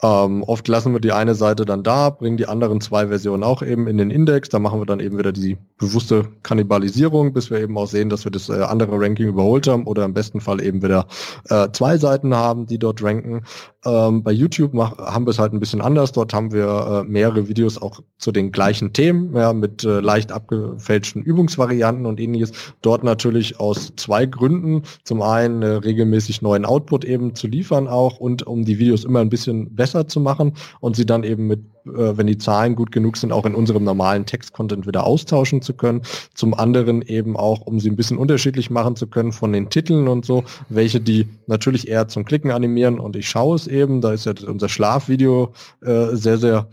Ähm, oft lassen wir die eine Seite dann da, bringen die anderen zwei Versionen auch eben in den Index. Da machen wir dann eben wieder die bewusste Kannibalisierung, bis wir eben auch sehen, dass wir das äh, andere Ranking überholt haben oder im besten Fall eben wieder äh, zwei Seiten haben, die dort ranken. Ähm, bei YouTube mach, haben wir es halt ein bisschen anders. Dort haben wir äh, mehrere Videos auch zu den gleichen Themen, ja, mit äh, leicht abgefälschten Übungsvarianten und ähnliches. Dort natürlich aus zwei Gründen. Zum einen äh, regelmäßig neuen Output eben zu liefern auch und um die Videos immer ein bisschen besser zu machen und sie dann eben mit wenn die Zahlen gut genug sind, auch in unserem normalen Text-Content wieder austauschen zu können. Zum anderen eben auch, um sie ein bisschen unterschiedlich machen zu können von den Titeln und so, welche die natürlich eher zum Klicken animieren und ich schaue es eben. Da ist ja unser Schlafvideo äh, sehr, sehr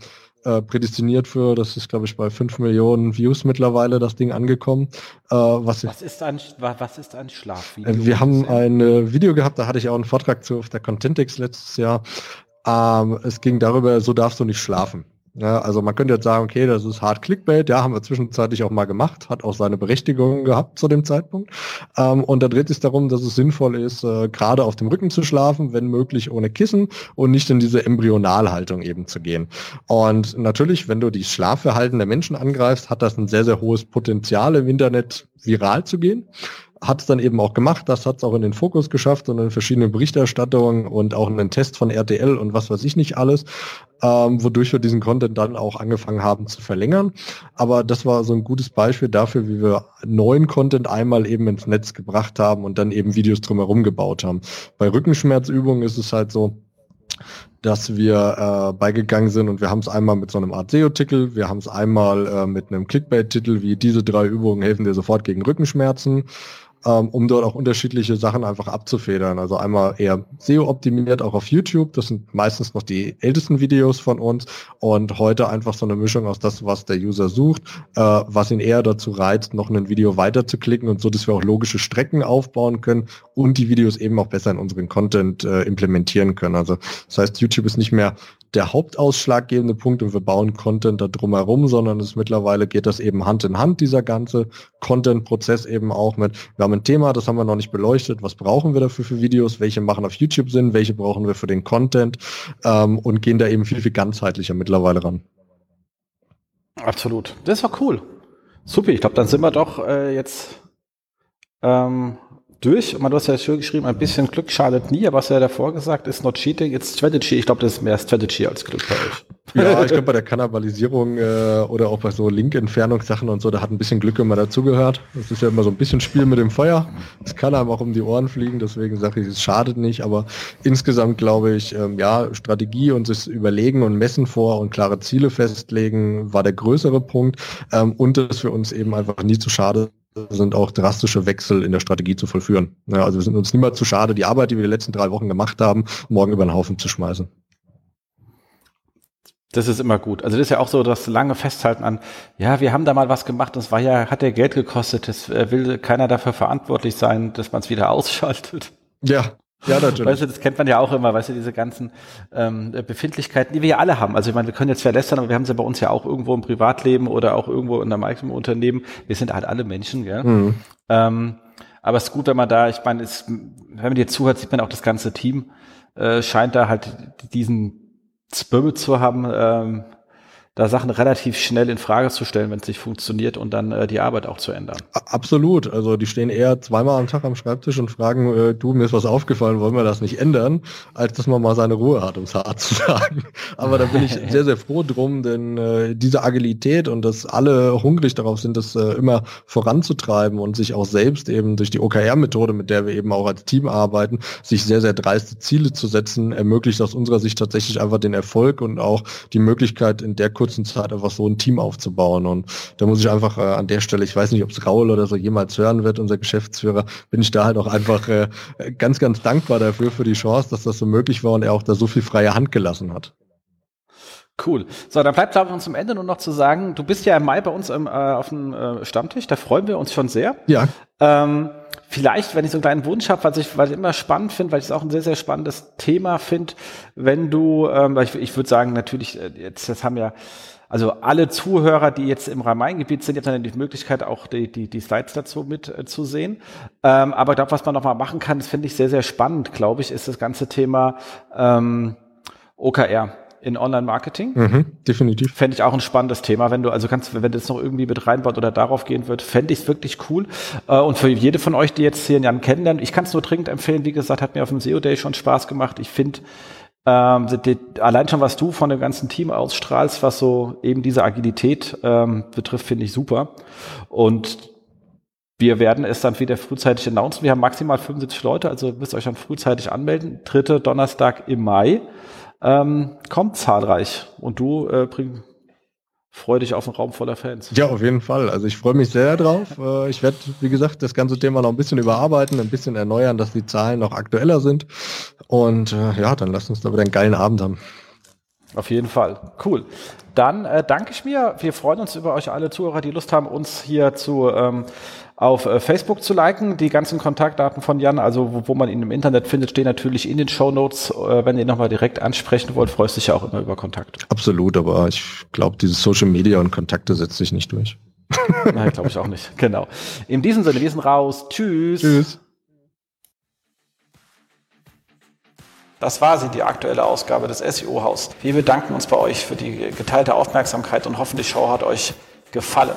äh, prädestiniert für, das ist glaube ich bei 5 Millionen Views mittlerweile das Ding angekommen. Äh, was, was, ist ein, was ist ein Schlafvideo? Äh, wir haben ein äh, Video gehabt, da hatte ich auch einen Vortrag zu auf der Contentix letztes Jahr. Ähm, es ging darüber, so darfst du nicht schlafen. Ja, also man könnte jetzt sagen, okay, das ist hart Clickbait, ja, haben wir zwischenzeitlich auch mal gemacht, hat auch seine Berechtigung gehabt zu dem Zeitpunkt. Ähm, und da dreht sich darum, dass es sinnvoll ist, äh, gerade auf dem Rücken zu schlafen, wenn möglich ohne Kissen und nicht in diese Embryonalhaltung eben zu gehen. Und natürlich, wenn du die Schlafverhalten der Menschen angreifst, hat das ein sehr, sehr hohes Potenzial im Internet viral zu gehen hat es dann eben auch gemacht, das hat es auch in den Fokus geschafft und in verschiedenen Berichterstattungen und auch in einen Test von RTL und was weiß ich nicht alles, ähm, wodurch wir diesen Content dann auch angefangen haben zu verlängern. Aber das war so ein gutes Beispiel dafür, wie wir neuen Content einmal eben ins Netz gebracht haben und dann eben Videos drumherum gebaut haben. Bei Rückenschmerzübungen ist es halt so, dass wir äh, beigegangen sind und wir haben es einmal mit so einem Art SEO-Titel, wir haben es einmal äh, mit einem Clickbait-Titel wie diese drei Übungen helfen dir sofort gegen Rückenschmerzen ähm, um dort auch unterschiedliche Sachen einfach abzufedern. Also einmal eher SEO-optimiert, auch auf YouTube. Das sind meistens noch die ältesten Videos von uns. Und heute einfach so eine Mischung aus das, was der User sucht, äh, was ihn eher dazu reizt, noch ein Video weiter zu klicken und so, dass wir auch logische Strecken aufbauen können und die Videos eben auch besser in unseren Content äh, implementieren können. Also das heißt, YouTube ist nicht mehr der hauptausschlaggebende Punkt und wir bauen Content da drumherum, sondern es mittlerweile geht das eben Hand in Hand, dieser ganze Content-Prozess eben auch mit, wir haben ein Thema, das haben wir noch nicht beleuchtet, was brauchen wir dafür für Videos, welche machen auf YouTube Sinn, welche brauchen wir für den Content ähm, und gehen da eben viel, viel ganzheitlicher mittlerweile ran. Absolut. Das war cool. Super, ich glaube, dann sind wir doch äh, jetzt ähm, durch. Man, du ja schön geschrieben, ein bisschen Glück schadet nie, aber was er davor gesagt ist, not cheating, it's strategy. Ich glaube, das ist mehr Strategy als Glück bei euch. Ja, ich glaube bei der Kannibalisierung äh, oder auch bei so Link-Entfernungssachen und so, da hat ein bisschen Glück immer dazugehört. Das ist ja immer so ein bisschen Spiel mit dem Feuer. Es kann einem auch um die Ohren fliegen, deswegen sage ich, es schadet nicht. Aber insgesamt glaube ich, ähm, ja, Strategie und sich überlegen und messen vor und klare Ziele festlegen war der größere Punkt. Ähm, und dass wir uns eben einfach nie zu schade sind auch drastische Wechsel in der Strategie zu vollführen. Ja, also wir sind uns niemals zu schade, die Arbeit, die wir die letzten drei Wochen gemacht haben, morgen über den Haufen zu schmeißen. Das ist immer gut. Also das ist ja auch so das lange Festhalten an, ja, wir haben da mal was gemacht, das war ja, hat ja Geld gekostet, das äh, will keiner dafür verantwortlich sein, dass man es wieder ausschaltet. Ja, ja, natürlich. Weißt du, das kennt man ja auch immer, weißt du, diese ganzen ähm, Befindlichkeiten, die wir ja alle haben. Also ich meine, wir können jetzt verlästern, aber wir haben sie bei uns ja auch irgendwo im Privatleben oder auch irgendwo in einem eigenen Unternehmen. Wir sind halt alle Menschen, gell? Mhm. Ähm, aber es ist gut, wenn man da, ich meine, es, wenn man dir zuhört, sieht man auch das ganze Team, äh, scheint da halt diesen Spirit zu haben, ähm, da Sachen relativ schnell in Frage zu stellen, wenn es nicht funktioniert und dann äh, die Arbeit auch zu ändern. Absolut. Also die stehen eher zweimal am Tag am Schreibtisch und fragen, äh, du, mir ist was aufgefallen, wollen wir das nicht ändern, als dass man mal seine Ruhe hat, um es hart zu sagen. Aber da bin ich sehr, sehr froh drum, denn äh, diese Agilität und dass alle hungrig darauf sind, das äh, immer voranzutreiben und sich auch selbst eben durch die OKR-Methode, mit der wir eben auch als Team arbeiten, sich sehr, sehr dreiste Ziele zu setzen, ermöglicht aus unserer Sicht tatsächlich einfach den Erfolg und auch die Möglichkeit, in der kurzen Zeit einfach so ein Team aufzubauen. Und da muss ich einfach äh, an der Stelle, ich weiß nicht, ob es Raul oder so jemals hören wird, unser Geschäftsführer, bin ich da halt auch einfach äh, ganz, ganz dankbar dafür, für die Chance, dass das so möglich war und er auch da so viel freie Hand gelassen hat. Cool. So, dann bleibt, glaube ich, uns zum Ende nur noch zu sagen, du bist ja im Mai bei uns im, äh, auf dem äh, Stammtisch, da freuen wir uns schon sehr. Ja. Ähm, vielleicht, wenn ich so einen kleinen Wunsch habe, was ich, was ich immer spannend finde, weil ich es auch ein sehr, sehr spannendes Thema finde, wenn du, ähm, ich, ich würde sagen, natürlich, äh, jetzt das haben ja also alle Zuhörer, die jetzt im Rhein-Main-Gebiet sind, jetzt haben die Möglichkeit, auch die, die, die Slides dazu mit äh. Ähm, aber ich glaube, was man noch mal machen kann, das finde ich sehr, sehr spannend, glaube ich, ist das ganze Thema ähm, OKR in Online-Marketing. Mhm, definitiv. Fände ich auch ein spannendes Thema, wenn du, also kannst, wenn du jetzt noch irgendwie mit reinbaut oder darauf gehen wird, fände ich es wirklich cool. Äh, und für jede von euch, die jetzt hier Jan kennenlernen, ich kann es nur dringend empfehlen, wie gesagt, hat mir auf dem SEO Day schon Spaß gemacht. Ich finde, ähm, die, allein schon, was du von dem ganzen Team ausstrahlst, was so eben diese Agilität ähm, betrifft, finde ich super. Und wir werden es dann wieder frühzeitig announcen. Wir haben maximal 75 Leute, also müsst ihr euch dann frühzeitig anmelden. Dritte Donnerstag im Mai. Ähm, kommt zahlreich. Und du äh, bring, freu dich auf einen Raum voller Fans. Ja, auf jeden Fall. Also ich freue mich sehr drauf. Äh, ich werde, wie gesagt, das ganze Thema noch ein bisschen überarbeiten, ein bisschen erneuern, dass die Zahlen noch aktueller sind. Und äh, ja, dann lass uns da wieder einen geilen Abend haben. Auf jeden Fall. Cool. Dann äh, danke ich mir. Wir freuen uns über euch alle Zuhörer, die Lust haben, uns hier zu ähm, auf äh, Facebook zu liken. Die ganzen Kontaktdaten von Jan, also wo, wo man ihn im Internet findet, stehen natürlich in den Show Notes. Äh, wenn ihr nochmal direkt ansprechen wollt, freust dich ja auch immer über Kontakt. Absolut, aber ich glaube, dieses Social Media und Kontakte setzt sich nicht durch. Nein, glaube ich auch nicht. Genau. In diesem Sinne, wir sind raus. Tschüss. Tschüss. Das war sie, die aktuelle Ausgabe des SEO-Haus. Wir bedanken uns bei euch für die geteilte Aufmerksamkeit und hoffen, die Show hat euch gefallen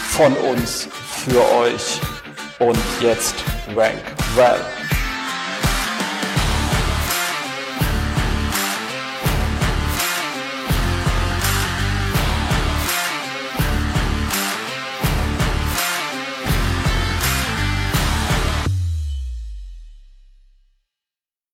von uns für euch. Und jetzt Rank Well.